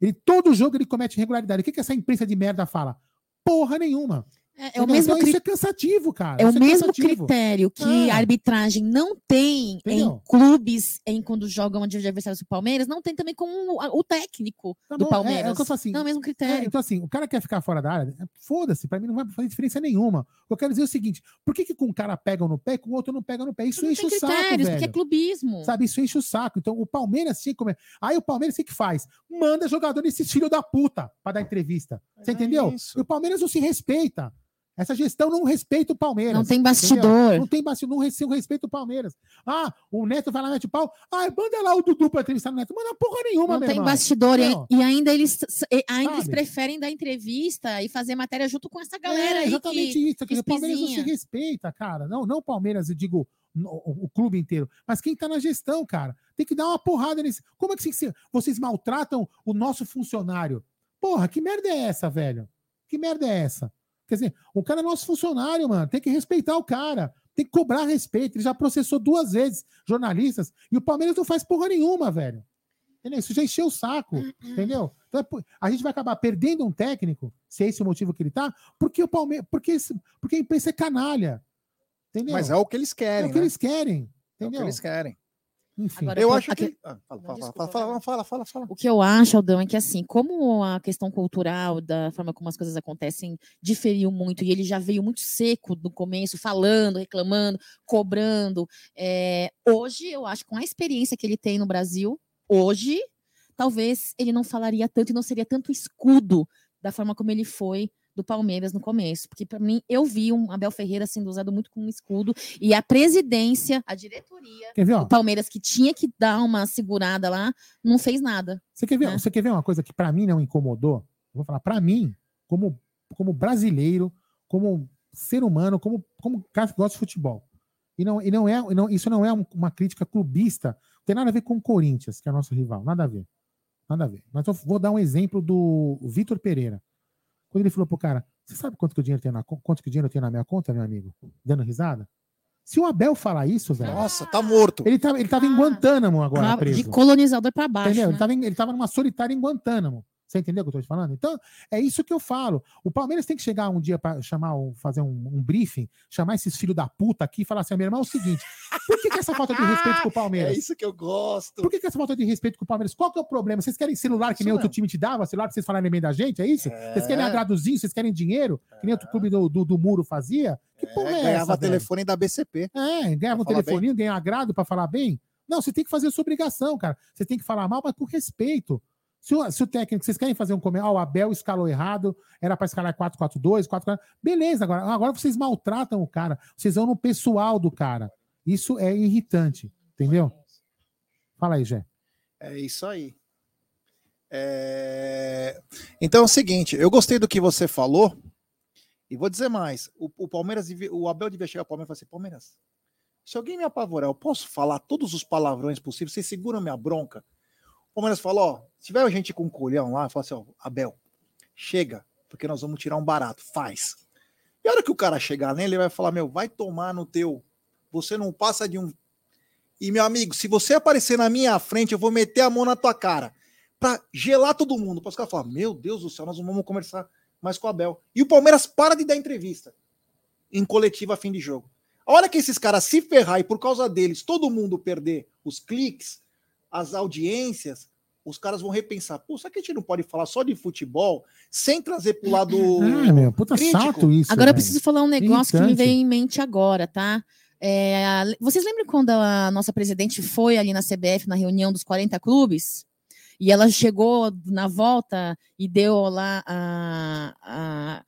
Ele, todo jogo ele comete irregularidade. O que, que essa imprensa de merda fala? Porra nenhuma. É, é o mesmo Então, isso cri- é cansativo, cara. É o Isso mesmo cansativo. critério que É. a arbitragem não tem Entendeu? em clubes em quando jogam de adversários do Palmeiras, não tem também com o, o técnico Tá do bom, é- Palmeiras. É, o que eu falo assim. não, é o mesmo É, critério. então, assim, o cara quer ficar fora da área, é, foda-se, pra mim não vai fazer diferença nenhuma. O que eu quero dizer é o seguinte: por que, que com um cara pega no pé e com o outro não pega no pé? Isso enche tem o saco, critérios, velho. porque é clubismo. Sabe, isso enche o saco. Então, o Palmeiras tinha que comer. Aí o Palmeiras o que que faz? Manda jogador desses filhos da puta pra dar entrevista. Você entendeu? E o Palmeiras não se respeita. Essa gestão não respeita o Palmeiras. Não tem entendeu? bastidor. Não tem bastidor, não res- não respeita o Palmeiras. Ah, o Neto vai lá, mete o pau. Ah, manda lá o Dudu pra entrevistar o Neto. Manda porra nenhuma, Não tem irmão. bastidor. e- Não. E ainda eles, e ainda eles preferem dar entrevista e fazer matéria junto com essa galera é, aí. exatamente que, isso. que o Palmeiras não se respeita, cara. Não, não o Palmeiras, eu digo o, o clube inteiro, mas quem tá na gestão, cara. Tem que dar uma porrada nesse. Como é que vocês maltratam o nosso funcionário? Porra, que merda é essa, velho? Que merda é essa? Quer dizer, o cara é nosso funcionário, mano. Tem que respeitar o cara. Tem que cobrar respeito. Ele já processou duas vezes jornalistas e o Palmeiras não faz porra nenhuma, velho. Entendeu? Isso já encheu o saco, entendeu? Então, é a gente vai acabar perdendo um técnico, se é esse o motivo que ele tá, porque o Palmeiras, porque, porque a imprensa é canalha. Entendeu? Mas é o que eles querem. É o que né? eles querem. É o que Entendeu? eles querem. Enfim. Agora, Eu acho aque- que. Ah, fala, fala, fala, fala, fala, fala, fala. O que eu acho, Aldão, é que assim, como a questão cultural, da forma como as coisas acontecem, diferiu muito, e ele já veio muito seco no começo, falando, reclamando, cobrando. é, hoje, eu acho, com a experiência que ele tem no Brasil, hoje, talvez ele não falaria tanto e não seria tanto escudo da forma como ele foi do Palmeiras no começo. Porque, para mim, eu vi um Abel Ferreira sendo usado muito como escudo, e a presidência, a diretoria do Palmeiras, que tinha que dar uma segurada lá, não fez nada. Você quer ver, né? você quer ver uma coisa que pra mim não incomodou? Eu Vou falar, pra mim, como, como brasileiro, como ser humano, como, como cara que gosta de futebol. E não, e não é, e não, isso não é um- uma crítica clubista, não tem nada a ver com o Corinthians, que é nosso rival, nada a ver. Nada a ver. Mas eu vou dar um exemplo do Vitor Pereira. Quando ele falou pro cara, você sabe quanto que o dinheiro tem na, quanto que o dinheiro tem na minha conta, meu amigo? Dando risada? Se o Abel falar isso, velho. Nossa, tá morto. Ele tava, ele tava em Guantánamo agora, Ah, preso. de colonizador para baixo. Entendeu? né? Ele, tava em- ele tava numa solitária em Guantánamo. Você entendeu o que eu tô te falando? Então, é isso que eu falo. O Palmeiras tem que chegar um dia para chamar, fazer um, um briefing, chamar esses filhos da puta aqui e falar assim: meu irmão, é o seguinte, por que, que essa falta de respeito com o Palmeiras? É isso que eu gosto. Por que, que essa falta de respeito com o Palmeiras? Qual que é o problema? Vocês querem celular que nem outro time te dava? Celular pra vocês falarem bem da gente? É isso? Vocês querem É. agradozinho? Vocês querem dinheiro? Que nem outro clube do, do, do Muro fazia? Que porra é, ganhava essa? velho? telefone da BCP. É, ganhava um telefoninho, ganhar agrado pra falar bem. Não, você tem que fazer a sua obrigação, cara. Você tem que falar mal, mas com respeito. Se o, se o técnico, vocês querem fazer um comentário, ah, o Abel escalou errado, era pra escalar 4-4-2, 4 Beleza, agora, agora vocês maltratam o cara, vocês vão no pessoal do cara. Isso é irritante, entendeu? Fala aí, Jé. É isso aí. É, Então é o seguinte, eu gostei do que você falou e vou dizer mais. O, o Palmeiras, o Abel devia chegar ao Palmeiras e falar assim, Palmeiras, se alguém me apavorar, eu posso falar todos os palavrões possíveis, vocês seguram minha bronca? O Palmeiras falou, ó, se tiver gente com colhão lá, fala assim, ó, Abel, chega, porque nós vamos tirar um barato, faz. E a hora que o cara chegar nele, ele vai falar, meu, vai tomar no teu, você não passa de um... E, meu amigo, se você aparecer na minha frente, eu vou meter a mão na tua cara pra gelar todo mundo. Para os caras falar, meu Deus do céu, nós não vamos conversar mais com o Abel. E o Palmeiras para de dar entrevista em coletiva fim de jogo. A hora que esses caras se ferrar e por causa deles todo mundo perder os cliques, as audiências, os caras vão repensar. Pô, será que a gente não pode falar só de futebol sem trazer pro lado Ah, meu, puta crítico? chato isso. Agora eu velho. preciso falar um negócio que me veio em mente agora, tá? É, vocês lembram quando a nossa presidente foi ali na CBF, na reunião dos 40 clubes? E ela chegou na volta e deu lá a. a-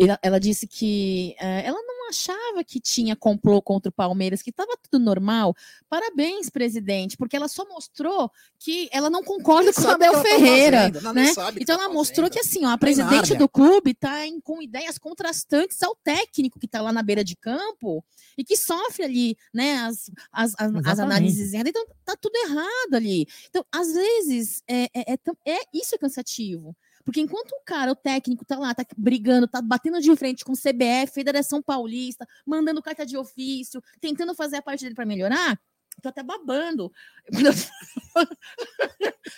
ela, ela disse que eh, ela não achava que tinha complô contra o Palmeiras, que estava tudo normal. Parabéns, presidente, porque ela só mostrou que ela não concorda com o Abel que ela tá Ferreira. fazendo, ela nem né? Então tá ela mostrou que assim, ó, a Tá presidente do clube está com ideias contrastantes ao técnico que está lá na beira de campo e que sofre ali, né, as, as, as, as análises. Então tá tudo errado ali. Então, às vezes, é, é, é, tão- é- isso é cansativo. Porque enquanto o cara, o técnico, tá lá, tá brigando, tá batendo de frente com o CBF, Federação Paulista, mandando carta de ofício, tentando fazer a parte dele para melhorar, tô até babando.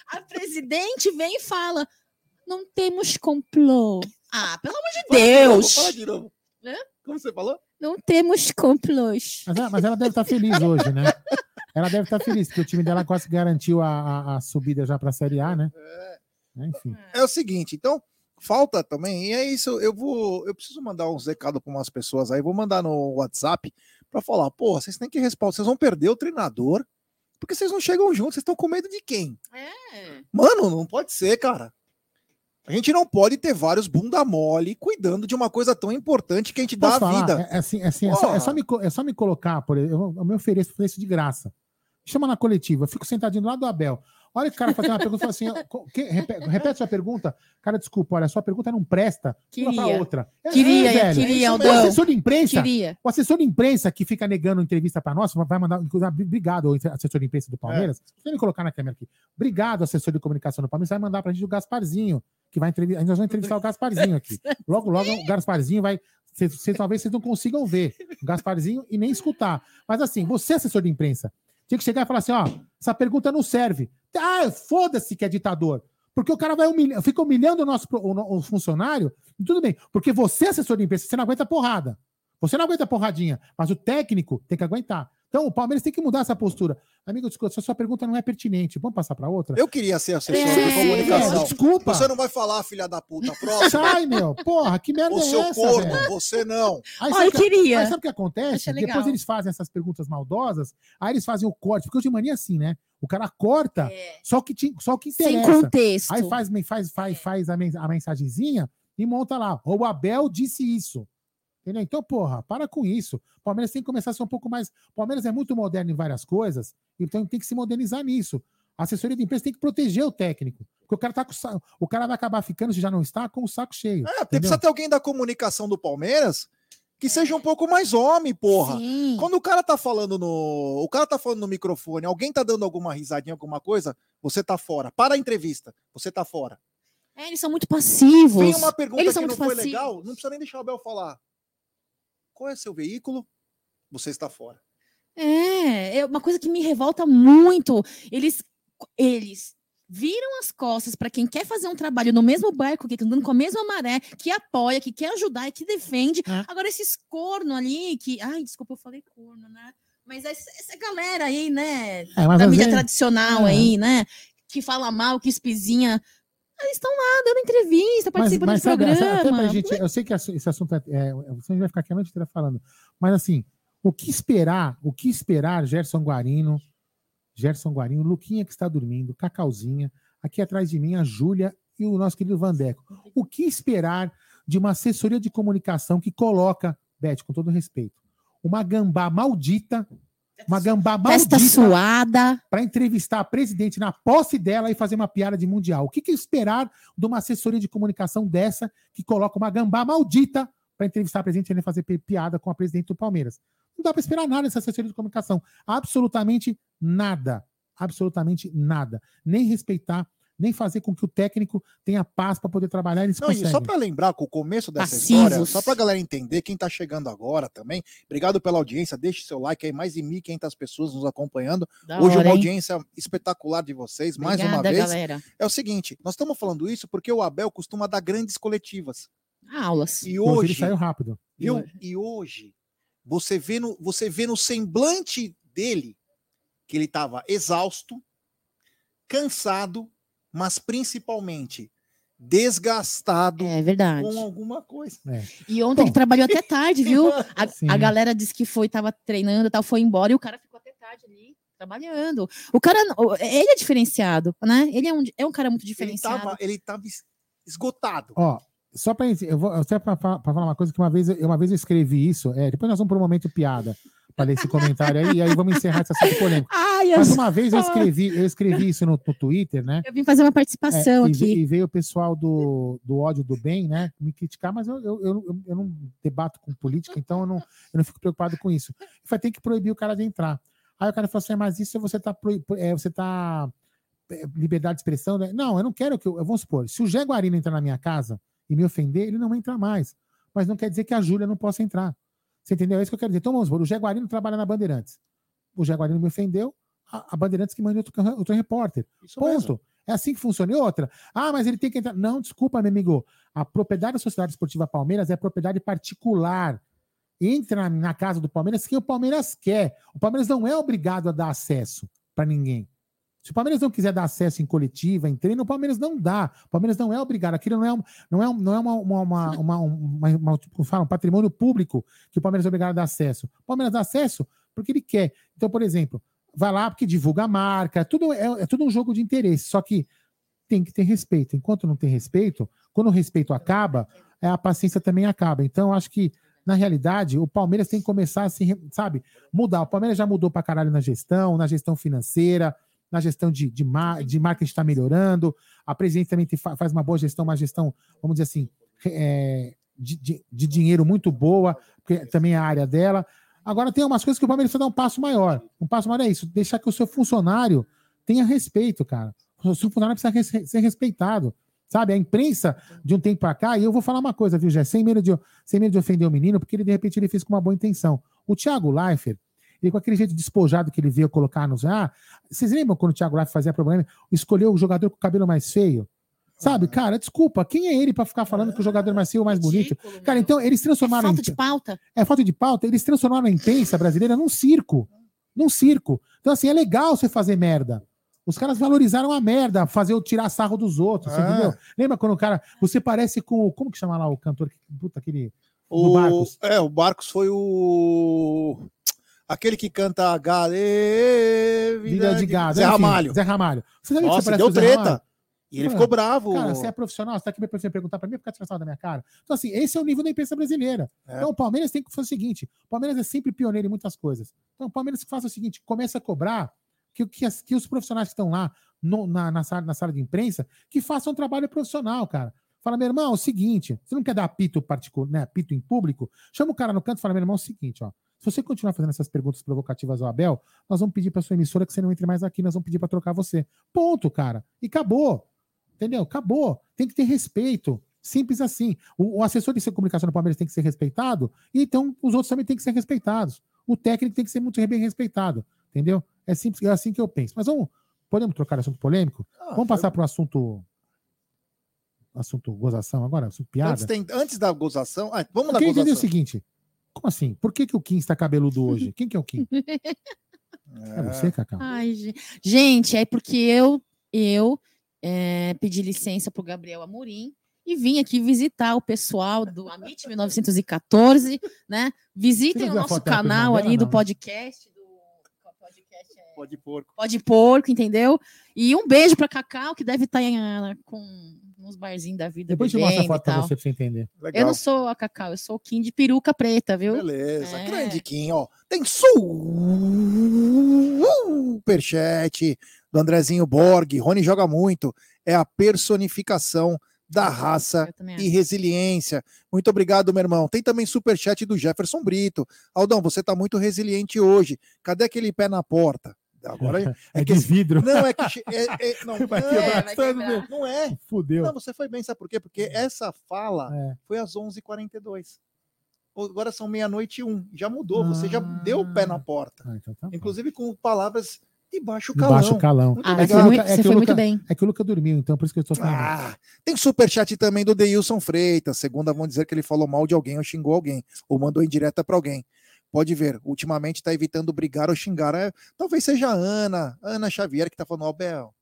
a presidente vem e fala: não temos complô. Ah, pelo amor de Fala de novo, Deus! Fala de novo. Hã? Como você falou? Não temos complôs. Mas ela, mas ela deve estar feliz hoje, né? Ela deve estar feliz, porque o time dela quase garantiu a, a- a subida já para a Série A, né? Enfim. É o seguinte, então, falta também, e é isso, eu vou, eu preciso mandar uns recados para umas pessoas aí, vou mandar no WhatsApp para falar, pô, vocês têm que respaldar, vocês vão perder o treinador, porque vocês não chegam juntos, vocês estão com medo de quem? É. Mano, não pode ser, cara. A gente não pode ter vários bunda mole cuidando de uma coisa tão importante que a gente dá Posso a falar? vida. É, é assim, é, assim, é, só, é só me, é só me colocar, por exemplo, eu, eu me ofereço isso de graça. Chama na coletiva, eu fico sentadinho do lado do Abel. Olha que o cara fazer uma pergunta e fala assim: que- repete, repete sua pergunta. Cara, desculpa, olha, sua pergunta não presta. Queria. outra. É, Queria, é, velho. queria, O Aldão. assessor de imprensa. Queria. O assessor de imprensa que fica negando entrevista para nós, vai mandar. inclusive, Obrigado, assessor de imprensa do Palmeiras. Deixa eu me colocar na câmera aqui. Obrigado, assessor de comunicação do Palmeiras. Vai mandar pra gente o Gasparzinho, que vai entrevistar. Nós vamos entrevistar o Gasparzinho aqui. Logo, logo, o Gasparzinho vai. Vocês- talvez vocês não consigam ver o Gasparzinho e nem escutar. Mas assim, você, assessor de imprensa, tinha que chegar e falar assim: ó, essa pergunta não serve. Ah, foda-se que é ditador. Porque o cara vai humilhar, fica humilhando o nosso o, o funcionário, tudo bem. Porque você, assessor de imprensa, você não aguenta porrada. Você não aguenta porradinha, mas o técnico tem que aguentar. Então o Palmeiras tem que mudar essa postura. Amigo, desculpa, se a sua pergunta não é pertinente, vamos passar para outra? Eu queria ser assessor É, de comunicação. velho, desculpa. Você não vai falar, filha da puta, próximo. Sai, meu. Porra, que merda O é seu essa, corno, velho? você não. Aí eu o que- queria. Aí sabe o que acontece? Depois eles fazem essas perguntas maldosas, aí eles fazem o corte, porque hoje de mania é assim, né? O cara corta só o que, te- só que Sem interessa. contexto. Aí faz, faz, faz, faz a, men- a mensagenzinha e monta lá. O Abel disse isso. Entendeu? Então, porra, para com isso. O Palmeiras tem que começar a ser um pouco mais. O Palmeiras é muito moderno em várias coisas, então tem que se modernizar nisso. A assessoria de imprensa tem que proteger o técnico. Porque o cara, tá com, o sa- o cara vai acabar ficando, se já não está, com o saco cheio. É, entendeu? precisa ter alguém da comunicação do Palmeiras que seja um pouco mais homem, porra. Sim. Quando o cara tá falando no. O cara tá falando no microfone, alguém tá dando alguma risadinha, alguma coisa, você tá fora. Para a entrevista, você tá fora. É, eles são muito passivos. Vem uma pergunta eles que não muito foi passivos. legal, não precisa nem deixar o Abel falar. Qual é seu veículo? Você está fora. É, é uma coisa que me revolta muito. Eles, eles viram as costas para quem quer fazer um trabalho no mesmo barco, que andando com a mesma maré, que apoia, que quer ajudar e que defende. É. Agora, esses corno ali que. Ai, desculpa, eu falei corno, né? Mas essa, essa galera aí, né? É, da mídia tradicional É. aí, né? Que fala mal, que espizinha. Eles estão lá dando entrevista, Mas, participando mas do sabe, programa. até pra gente, eu sei que esse assunto é, é, você vai ficar aqui a noite inteira falando, mas assim, o que esperar, o que esperar, Gerson Guarino, Gerson Guarino, Luquinha que está dormindo, Cacauzinha, aqui atrás de mim a Júlia e o nosso querido Vandeco. O que esperar de uma assessoria de comunicação que coloca, Beth, com todo respeito, uma gambá maldita Uma gambá maldita suada. para entrevistar a presidente na posse dela e fazer uma piada de mundial. O que, que esperar de uma assessoria de comunicação dessa que coloca uma gambá maldita para entrevistar a presidente e fazer pi- piada com a presidente do Palmeiras? Não dá para esperar nada dessa assessoria de comunicação. Absolutamente nada. Absolutamente nada. Nem respeitar, nem fazer com que o técnico tenha paz para poder trabalhar. Eles Não, e só para lembrar com o começo dessa Passivos. história, só para galera entender, quem tá chegando agora também, obrigado pela audiência, deixe seu like aí, mais de 1.500 pessoas nos acompanhando. Da Hoje hora, uma hein? audiência espetacular de vocês, mais uma Obrigada, vez. galera. É o seguinte, nós estamos falando isso porque o Abel costuma dar grandes coletivas. Aulas. E Hoje hoje, ele saiu rápido. viu? E hoje, você vê no, você vê no semblante dele que ele estava exausto, cansado, mas principalmente desgastado É verdade. com alguma coisa. E ontem ele trabalhou até tarde, viu? A, a galera disse que foi, tava treinando e tal, foi embora e o cara ficou até tarde ali, trabalhando. O cara, ele é diferenciado, né? Ele é um, é um cara muito Ele diferenciado. ele tava es- esgotado. Ó, só para eu vou só para falar uma coisa que uma vez eu- uma vez eu escrevi isso, é, depois nós vamos para um momento piada para ler esse comentário aí, e aí vamos encerrar essa assunto polêmico. Ai, Mas uma vez eu escrevi, eu escrevi isso no, no Twitter, né? Eu vim fazer uma participação É, e, aqui. e veio o pessoal do, do ódio do bem, né, me criticar, mas eu, eu, eu, eu- não debato com política, então eu não, eu não fico preocupado com isso. Vai ter que proibir o cara de entrar. Aí o cara falou assim, "Ah, mas isso você tá, é, você tá é, liberdade de expressão, né? Não, eu não quero que eu, vamos supor, se o Jé Guarino entrar na minha casa e me ofender, ele não entra mais. Mas não quer dizer que a Júlia não possa entrar. Você entendeu? É isso que eu quero dizer. Então vamos supor, o Jé Guarino trabalha na Bandeirantes. O Jé Guarino me ofendeu, a, a Bandeirantes que manda outro, outro repórter. Ponto. mesmo. É assim que funciona. E outra, ah, mas ele tem que entrar. Não, desculpa, meu amigo. A propriedade da Sociedade Esportiva Palmeiras é propriedade particular. Entra na casa do Palmeiras quem o Palmeiras quer. O Palmeiras não é obrigado a dar acesso para ninguém. Se o Palmeiras não quiser dar acesso em coletiva, em treino, o Palmeiras não dá. O Palmeiras não é obrigado. Aquilo não é, um- não é, um- não é uma, uma, uma, uma, uma- uma- como fala, um patrimônio público que o Palmeiras é obrigado a dar acesso. O Palmeiras dá acesso porque ele quer. Então, por exemplo, vai lá porque divulga a marca, tudo é, é tudo um jogo de interesse. Só que tem que ter respeito. Enquanto não tem respeito, quando o respeito acaba, é, a paciência também acaba. Então, eu acho que, na realidade, o Palmeiras tem que começar a se, sabe, mudar. O Palmeiras já mudou pra caralho na gestão, na gestão financeira, na gestão de, de, mar, de marketing está melhorando. A presidente também faz uma boa gestão, uma gestão, vamos dizer assim, é, de, de- de dinheiro muito boa, porque também é a área dela. Agora tem umas coisas que o Palmeiras precisa dar um passo maior. Um passo maior é isso, deixar que o seu funcionário tenha respeito, cara. O seu funcionário precisa res- ser respeitado. Sabe, a imprensa de um tempo para cá, e eu vou falar uma coisa, viu, Jé? Sem medo, de, sem medo de ofender o menino, porque ele de repente ele fez com uma boa intenção. O Thiago Leifert, ele com aquele jeito despojado que ele veio colocar nos. Ah, vocês lembram quando o Thiago Leifert fazia problema? Escolheu o jogador com o cabelo mais feio? Sabe, cara, desculpa, quem é ele para ficar falando que o jogador mais feio é o mais bonito? Cara, então eles transformaram. Falta em- de pauta. é falta de pauta. Eles transformaram a imprensa brasileira num circo. Num circo. Então, assim, é legal você fazer merda. Os caras valorizaram a merda, fazer o tirar sarro dos outros, Ah. entendeu? Lembra quando o cara. Você parece com. o- Como que chama lá o cantor? que- Puta, aquele. O, Barcos. É, o Barcos foi o. Aquele que canta Gale, Vida de gado. Zé Ramalho. Zé Ramalho. Você sabe que Nossa, você deu treta. E ele ficou bravo. Cara, você é profissional, você tá aqui pra perguntar pra mim, ficar descansado da minha cara. Então, assim, esse é o nível da imprensa brasileira. É. Então, o Palmeiras tem que fazer o seguinte: o Palmeiras é sempre pioneiro em muitas coisas. Então, o Palmeiras que faça o seguinte: começa a cobrar que, que, as- que os profissionais que estão lá no- na, na sala, na sala de imprensa que façam um trabalho profissional, cara. Fala, meu irmão, é o seguinte: você não quer dar apito particular, né? Apito em público? Chama o cara no canto e fala, meu irmão, é o seguinte, ó. Se você continuar fazendo essas perguntas provocativas ao Abel, nós vamos pedir para sua emissora que você não entre mais aqui, nós vamos pedir para trocar você. Ponto, cara. E acabou. Entendeu? Acabou. Tem que ter respeito. Simples assim. O, o assessor de comunicação do Palmeiras tem que ser respeitado, então os outros também têm que ser respeitados. O técnico tem que ser muito bem respeitado. Entendeu? É simples, é assim que eu penso. Mas vamos. Podemos trocar assunto polêmico? vamos passar para o assunto. Assunto gozação agora? Assunto piada? Antes, tem- antes da gozação. Ah, vamos Eu na entender o gozação. seguinte: como assim? Por que, que o Kim está cabeludo hoje? Quem que é o Kim? É você, Cacau? Ai, gen- gente, é porque eu, eu é, pedi licença pro Gabriel Amorim e vim aqui visitar o pessoal do Amit 1914, né? Visitem o nosso canal ali do não? Podcast. Pode porco. Pode porco, entendeu? E um beijo pra Cacau, que deve estar com uns barzinhos da vida. Depois te mostro a foto você, pra você entender. Eu não sou a Cacau, eu sou o Kim de peruca preta, viu? Beleza, É. grande Kim, ó. Tem superchat do Andrezinho Borg. Rony joga muito. É a personificação da raça e resiliência. Muito obrigado, meu irmão. Tem também superchat do Jefferson Brito. Aldão, você tá muito resiliente hoje. Cadê aquele pé na porta? Agora É que de vidro. Não, é que. É, é- não, Vai não, é, meu. não é. Fudeu. Não, você foi bem, sabe por quê? Porque essa fala É. foi às 11h42. Agora são meia-noite e um. Já mudou, você já deu o pé na porta. Ah, então tá. Inclusive com palavras de baixo calão. baixo calão. Muito Ah, legal. você foi muito- É você foi muito Luca- bem. É que o Luca dormiu, então por isso que eu estou falando. Ah, tem superchat também do Deilson Freitas. Segunda vão dizer que ele falou mal de alguém ou xingou alguém, ou mandou indireta para alguém. Pode ver, ultimamente está evitando brigar ou xingar. É, talvez seja a Ana, Ana Xavier, que tá falando, ó, Bel,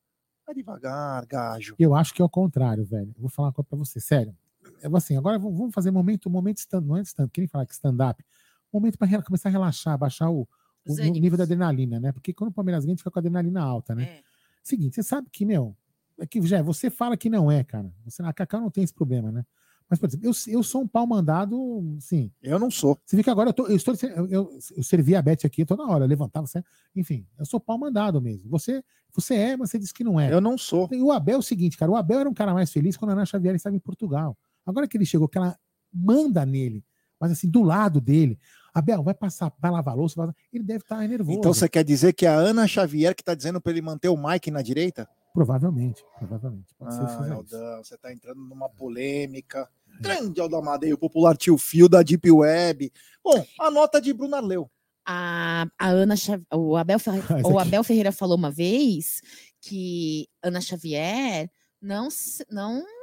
vai devagar, gajo. Eu acho que é o contrário, velho. Eu vou falar uma coisa pra você, sério. É assim, agora vamos vamos fazer momento, momento stand, não é stand, quem fala que stand-up, momento para começar a relaxar, baixar o, o nível da adrenalina, né? Porque quando o Palmeiras ganha, a gente fica com a adrenalina alta, né? É. Seguinte, você sabe que, meu, é que já você fala que não é, cara. Você, a Cacau não tem esse problema, né? Mas, por exemplo, eu, eu sou um pau mandado, sim. Eu não sou. Você vê que agora eu, tô, eu estou. Eu, eu, eu servi a Beth aqui toda hora, levantava, você, enfim, eu sou pau mandado mesmo. Você, você é, mas você diz que não é. Eu não sou. E o Abel é o seguinte, cara, o Abel era um cara mais feliz quando a Ana Xavier estava em Portugal. Agora que ele chegou, que ela manda nele, mas assim, do lado dele. Abel, vai passar, vai lavar a louça, vai... ele deve estar nervoso. Então você quer dizer que é a Ana Xavier que tá dizendo para ele manter o Mike na direita? Provavelmente, provavelmente. Pode Ah. Aldão, você tá entrando numa polêmica. Grande Aldão Amadei, o popular tio Fio da Deep Web. Bom, a nota de Bruno Arleu. A, a Ana o, Abel, o. Abel Ferreira falou uma vez que Ana Xavier não se,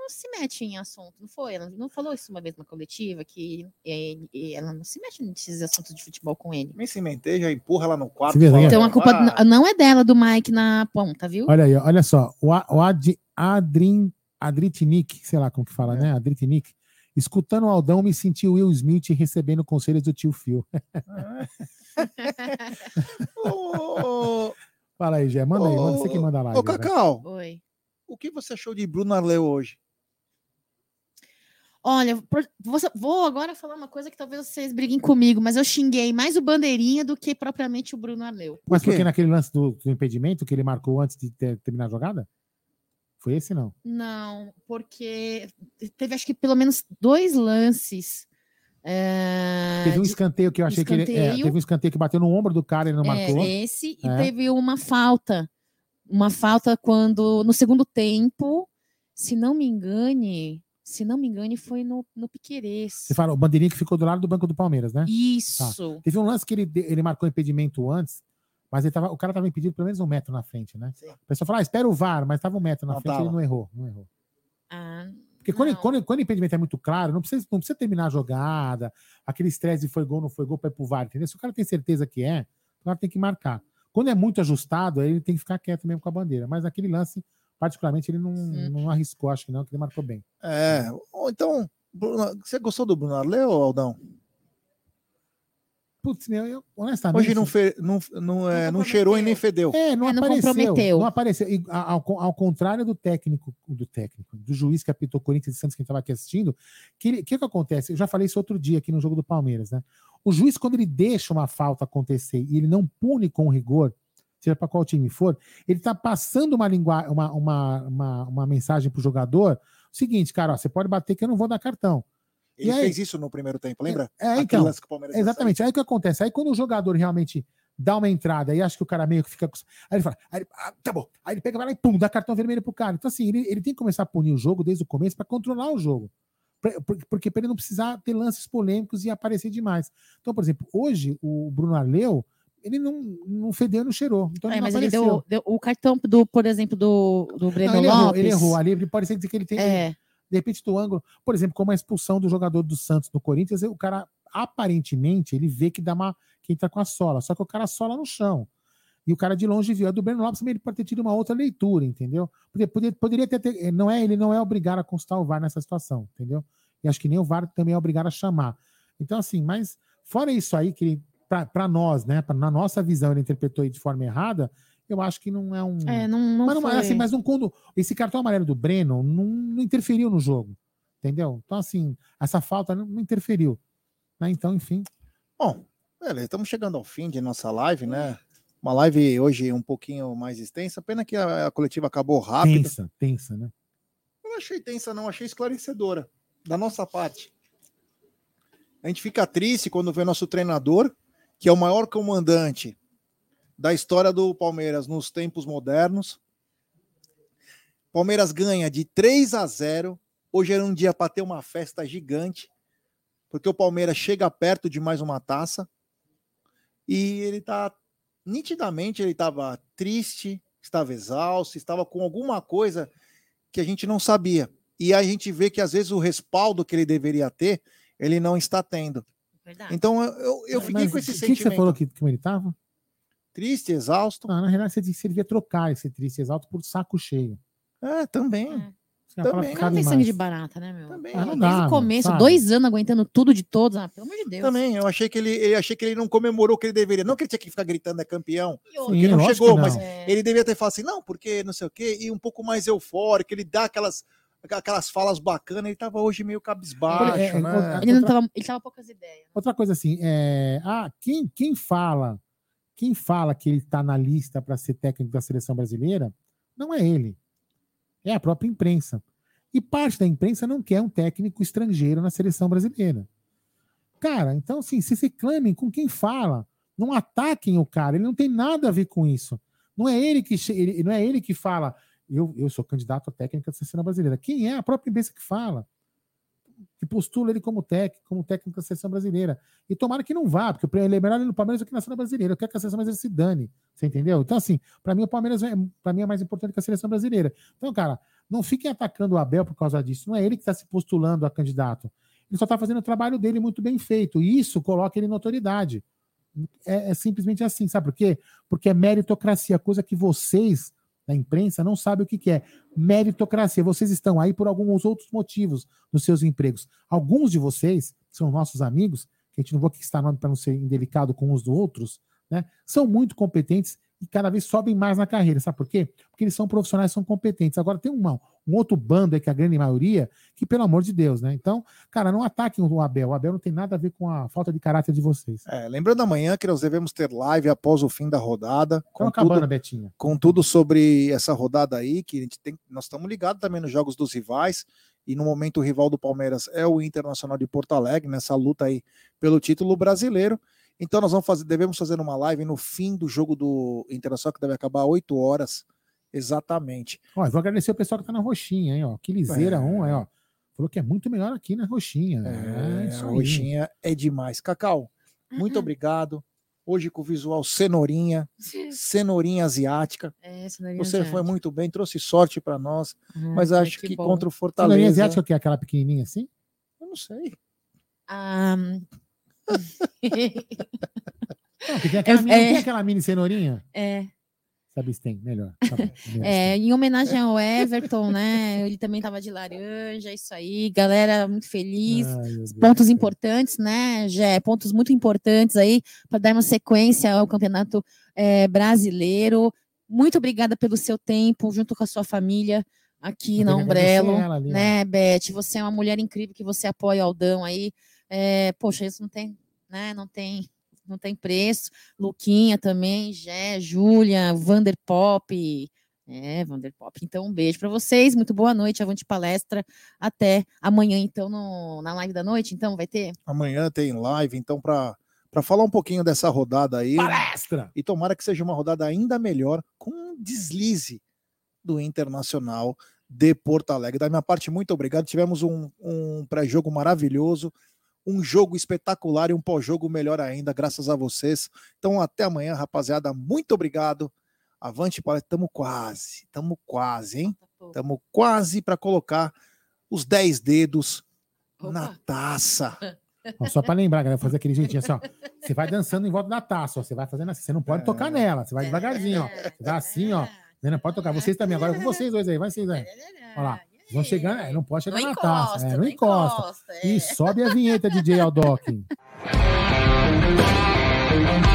não se mete em assunto, não foi? Ela não falou isso uma vez na coletiva, que é, e ela não se mete nesses assuntos de futebol com ele. Me cimentei, já empurra lá no quarto. Fala? Então a culpa "Ah, não é dela, do Mike na ponta, viu? Olha aí, olha só. O, A- o Ad, Adrin, Adritnik, sei lá como que fala, né? Adritnik. Escutando o Aldão, me senti Will Smith recebendo conselhos do tio Phil. Fala aí, Gé. Manda aí, manda você que manda lá. Ô, Cacau, Oi. o que você achou de Bruno Arleu hoje? Olha, vou, agora falar uma coisa que talvez vocês briguem comigo, mas eu xinguei mais o Bandeirinha do que propriamente o Bruno Arleu. Mas porque naquele lance do, do impedimento que ele marcou antes de ter- terminar a jogada? Foi esse, não? Não, porque teve acho que pelo menos dois lances. é, Teve um escanteio que eu achei que ele. é, escanteio. teve um escanteio que bateu no ombro do cara e ele não é, marcou. esse, e É. teve uma falta. Uma falta quando, no segundo tempo, se não me engane, se não me engane, foi no, no Piquerez. Você fala, o bandeirinha que ficou do lado do banco do Palmeiras, né? Isso. Tá. Teve um lance que ele, ele marcou impedimento antes, mas ele tava, o cara tava impedido pelo menos um metro na frente, né? O pessoal fala, ah, espera o VAR, mas tava um metro na Não frente e ele não errou. Não errou. Ah, Porque quando, quando, quando o impedimento é muito claro, não precisa, não precisa terminar a jogada, aquele estresse de foi gol, não foi gol, para ir pro VAR, entendeu? Se o cara tem certeza que é, o cara tem que marcar. Quando é muito ajustado, aí ele tem que ficar quieto mesmo com a bandeira. Mas naquele lance, particularmente, ele não, não arriscou, acho que não, que ele marcou bem. É, ou então, Bruno, você gostou do Bruno Arleu, Aldão? Putz, meu, eu, honestamente. Hoje não, fe, não, não, é, não cheirou e nem fedeu. É, não É, não apareceu. comprometeu. Não apareceu. E, ao, ao contrário do técnico, do técnico, do juiz que apitou Corinthians e Santos, que estava aqui assistindo, que o que, que acontece? Eu já falei isso outro dia aqui no jogo do Palmeiras, né? O juiz, quando ele deixa uma falta acontecer e ele não pune com rigor, seja para qual time for, ele está passando uma, lingua, uma, uma, uma, uma mensagem pro jogador: seguinte, cara, ó, você pode bater que eu não vou dar cartão. Ele aí? fez isso no primeiro tempo, lembra? É, Aquele então. o Exatamente. Aí o que acontece? Aí quando o jogador realmente dá uma entrada e acha que o cara meio que fica. Aí ele fala, aí ele, ah, tá bom. Aí ele pega, vai lá e pum, dá cartão vermelho pro cara. Então, assim, ele, ele tem que começar a punir o jogo desde o começo para controlar o jogo. Pra- Porque para ele não precisar ter lances polêmicos e aparecer demais. Então, por exemplo, hoje o Bruno Arleu, ele não, não fedeu não cheirou. Então É, mas ele deu, deu o cartão do, por exemplo, do, do Breno Não, ele, errou, Lopes. ele errou. Ali ele pode ser que ele tem. É. De repente, do ângulo, por exemplo, como a expulsão do jogador do Santos no Corinthians, o cara aparentemente ele vê que dá uma. que entra com a sola, só que o cara sola no chão. E o cara de longe viu. A do Breno Lopes também ele pode ter tido uma outra leitura, entendeu? Poderia, poderia, ter, ter- Não é, ele não é obrigado a consultar o VAR nessa situação, entendém? E acho que nem o VAR também é obrigado a chamar. Então, assim, mas fora isso aí, que ele para nós, né? Pra, na nossa visão, ele interpretou aí de forma errada. Eu acho que não é um. É, não, não mas não é foi. assim, mas não quando. Esse cartão amarelo do Breno não, não interferiu no jogo. Entendeu? Então, assim, essa falta não, não interferiu. Né? Então, enfim. Bom, beleza, estamos chegando ao fim de nossa live, né? Uma live hoje um pouquinho mais extensa. Pena que a, a coletiva acabou rápido. Tensa, tensa, né? Eu não achei tensa, não, achei esclarecedora. Da nossa parte. A gente fica triste quando vê nosso treinador, que é o maior comandante da história do Palmeiras nos tempos modernos. Palmeiras ganha de 3 a 0. Hoje era um dia para ter uma festa gigante, porque o Palmeiras chega perto de mais uma taça. E ele tá nitidamente ele estava triste, estava exausto, estava com alguma coisa que a gente não sabia. E a gente vê que às vezes o respaldo que ele deveria ter, ele não está tendo. Então eu, eu, fiquei Mas com esse o que, sentimento. que você falou que, que ele estava? Triste, exausto. Ah, na realidade, você disse que você devia trocar esse triste e exausto por saco cheio. É, também. Falar Também. que Não cabe tem sangue de barata, né, meu? Também. Ah, não Desde dá, o começo, sabe? dois anos aguentando tudo de todos. Ah, pelo amor de Deus. Também, eu achei que ele, eu achei que ele não comemorou o que ele deveria. Não que ele tinha que ficar gritando é campeão, porque Sim, não lógico chegou, que mas não. ele devia ter falado assim, não, porque não sei o quê, e um pouco mais eufórico, ele dá aquelas, aquelas falas bacanas, ele tava hoje meio cabisbaixo, É, é, né? Ele não tava, ele tava poucas ideias. Outra coisa assim, é, ah, quem, quem fala, quem fala que ele está na lista para ser técnico da seleção brasileira, não é ele, é a própria imprensa. E parte da imprensa não quer um técnico estrangeiro na seleção brasileira. Cara, então assim, se reclamem com quem fala, não ataquem o cara, ele não tem nada a ver com isso. Não é ele que ele, não é ele que fala, eu, eu sou candidato a técnica da seleção brasileira. Quem é a própria imprensa que fala? que postula ele como técnico, como técnico da seleção brasileira. E tomara que não vá, porque ele é melhor ele no Palmeiras do que na seleção brasileira. Eu quero que a seleção brasileira se dane. Você entendeu? Então, assim, para mim o Palmeiras é, para mim é mais importante que a seleção brasileira. Então, cara, não fiquem atacando o Abel por causa disso. Não é ele que está se postulando a candidato. Ele só está fazendo o trabalho dele muito bem feito. E isso coloca ele na autoridade. É, é simplesmente assim, sabe por quê? Porque é meritocracia, coisa que vocês, da imprensa, não sabem o que, que é. Meritocracia. Vocês estão aí por alguns outros motivos nos seus empregos. Alguns de vocês, são nossos amigos, que a gente não vou aqui nome para não ser indelicado com os dos outros, né? São muito competentes e cada vez sobem mais na carreira. Sabe por quê? Porque eles são profissionais, são competentes. Agora tem uma, um outro bando aí, que é a grande maioria, que, pelo amor de Deus, né? Então, cara, não ataquem o Abel. O Abel não tem nada a ver com a falta de caráter de vocês. É, lembrando amanhã que nós devemos ter live após o fim da rodada. Estamos acabando, Betinha. com tudo sobre essa rodada aí, que a gente tem, nós estamos ligados também nos jogos dos rivais, e no momento o rival do Palmeiras é o Internacional de Porto Alegre, nessa luta aí pelo título brasileiro. Então nós vamos fazer, devemos fazer uma live no fim do jogo do Internacional, que deve acabar 8 horas, exatamente. Ó, eu vou agradecer o pessoal que tá na roxinha, hein, ó. Que liseira É. um, aí, ó. Falou que é muito melhor aqui na roxinha. É, É, isso a roxinha é demais. Cacau, muito obrigado. Hoje com o visual cenourinha, cenourinha asiática. É, cenourinha Você foi asiática. muito bem, trouxe sorte para nós, Ah, mas acho que que contra o Cenourinha Fortaleza. asiática, o que é aquela pequenininha assim? Eu não sei. Ah, Não, tem aquela, Eu- mini, é. tem aquela mini cenourinha? é, Sabe se tem, melhor. Tá bom, melhor. é, em homenagem ao Everton, né? Ele também tava de laranja, isso aí, galera, muito feliz. Ai, Deus pontos céu. importantes, né, Jé? Pontos muito importantes aí para darmos sequência ao Campeonato eh, Brasileiro. Muito obrigada pelo seu tempo, junto com a sua família aqui Eu na Umbrello, ela né, Beth? Você é uma mulher incrível que você apoia o Aldão aí. Eh, poxa, isso não tem, né? Não tem, não tem preço. Luquinha também, Jé, Júlia, Vander Pop. É, Vander Pop. Então, um beijo para vocês. Muito boa noite, avante palestra. Até amanhã, então, no, na live da noite. Então, vai ter? Amanhã tem live, então, para falar um pouquinho dessa rodada aí. Palestra! E tomara que seja uma rodada ainda melhor, com um deslize do Internacional de Porto Alegre. Da minha parte, muito obrigado. Tivemos um, um pré-jogo maravilhoso, um jogo espetacular e um pós-jogo melhor ainda, graças a vocês. Então, até amanhã, rapaziada. Muito obrigado. Avante, palestra. Estamos quase, estamos quase, hein? Estamos quase para colocar os 10 dedos na taça. Ó, só para lembrar, galera, fazer aquele jeitinho assim, ó. Você vai dançando em volta da taça, ó. Você vai fazendo assim. Você não pode tocar nela. Você vai devagarzinho, ó. Você vai assim, ó. Você não pode tocar. Vocês também. Agora com vocês dois aí. Vai vocês aí. Olha lá. Vão chegando. É, não pode chegar Não na taça. encosta, É, não encosta. encosta, é. E sobe a vinheta, DJ Aldoc. Thank you.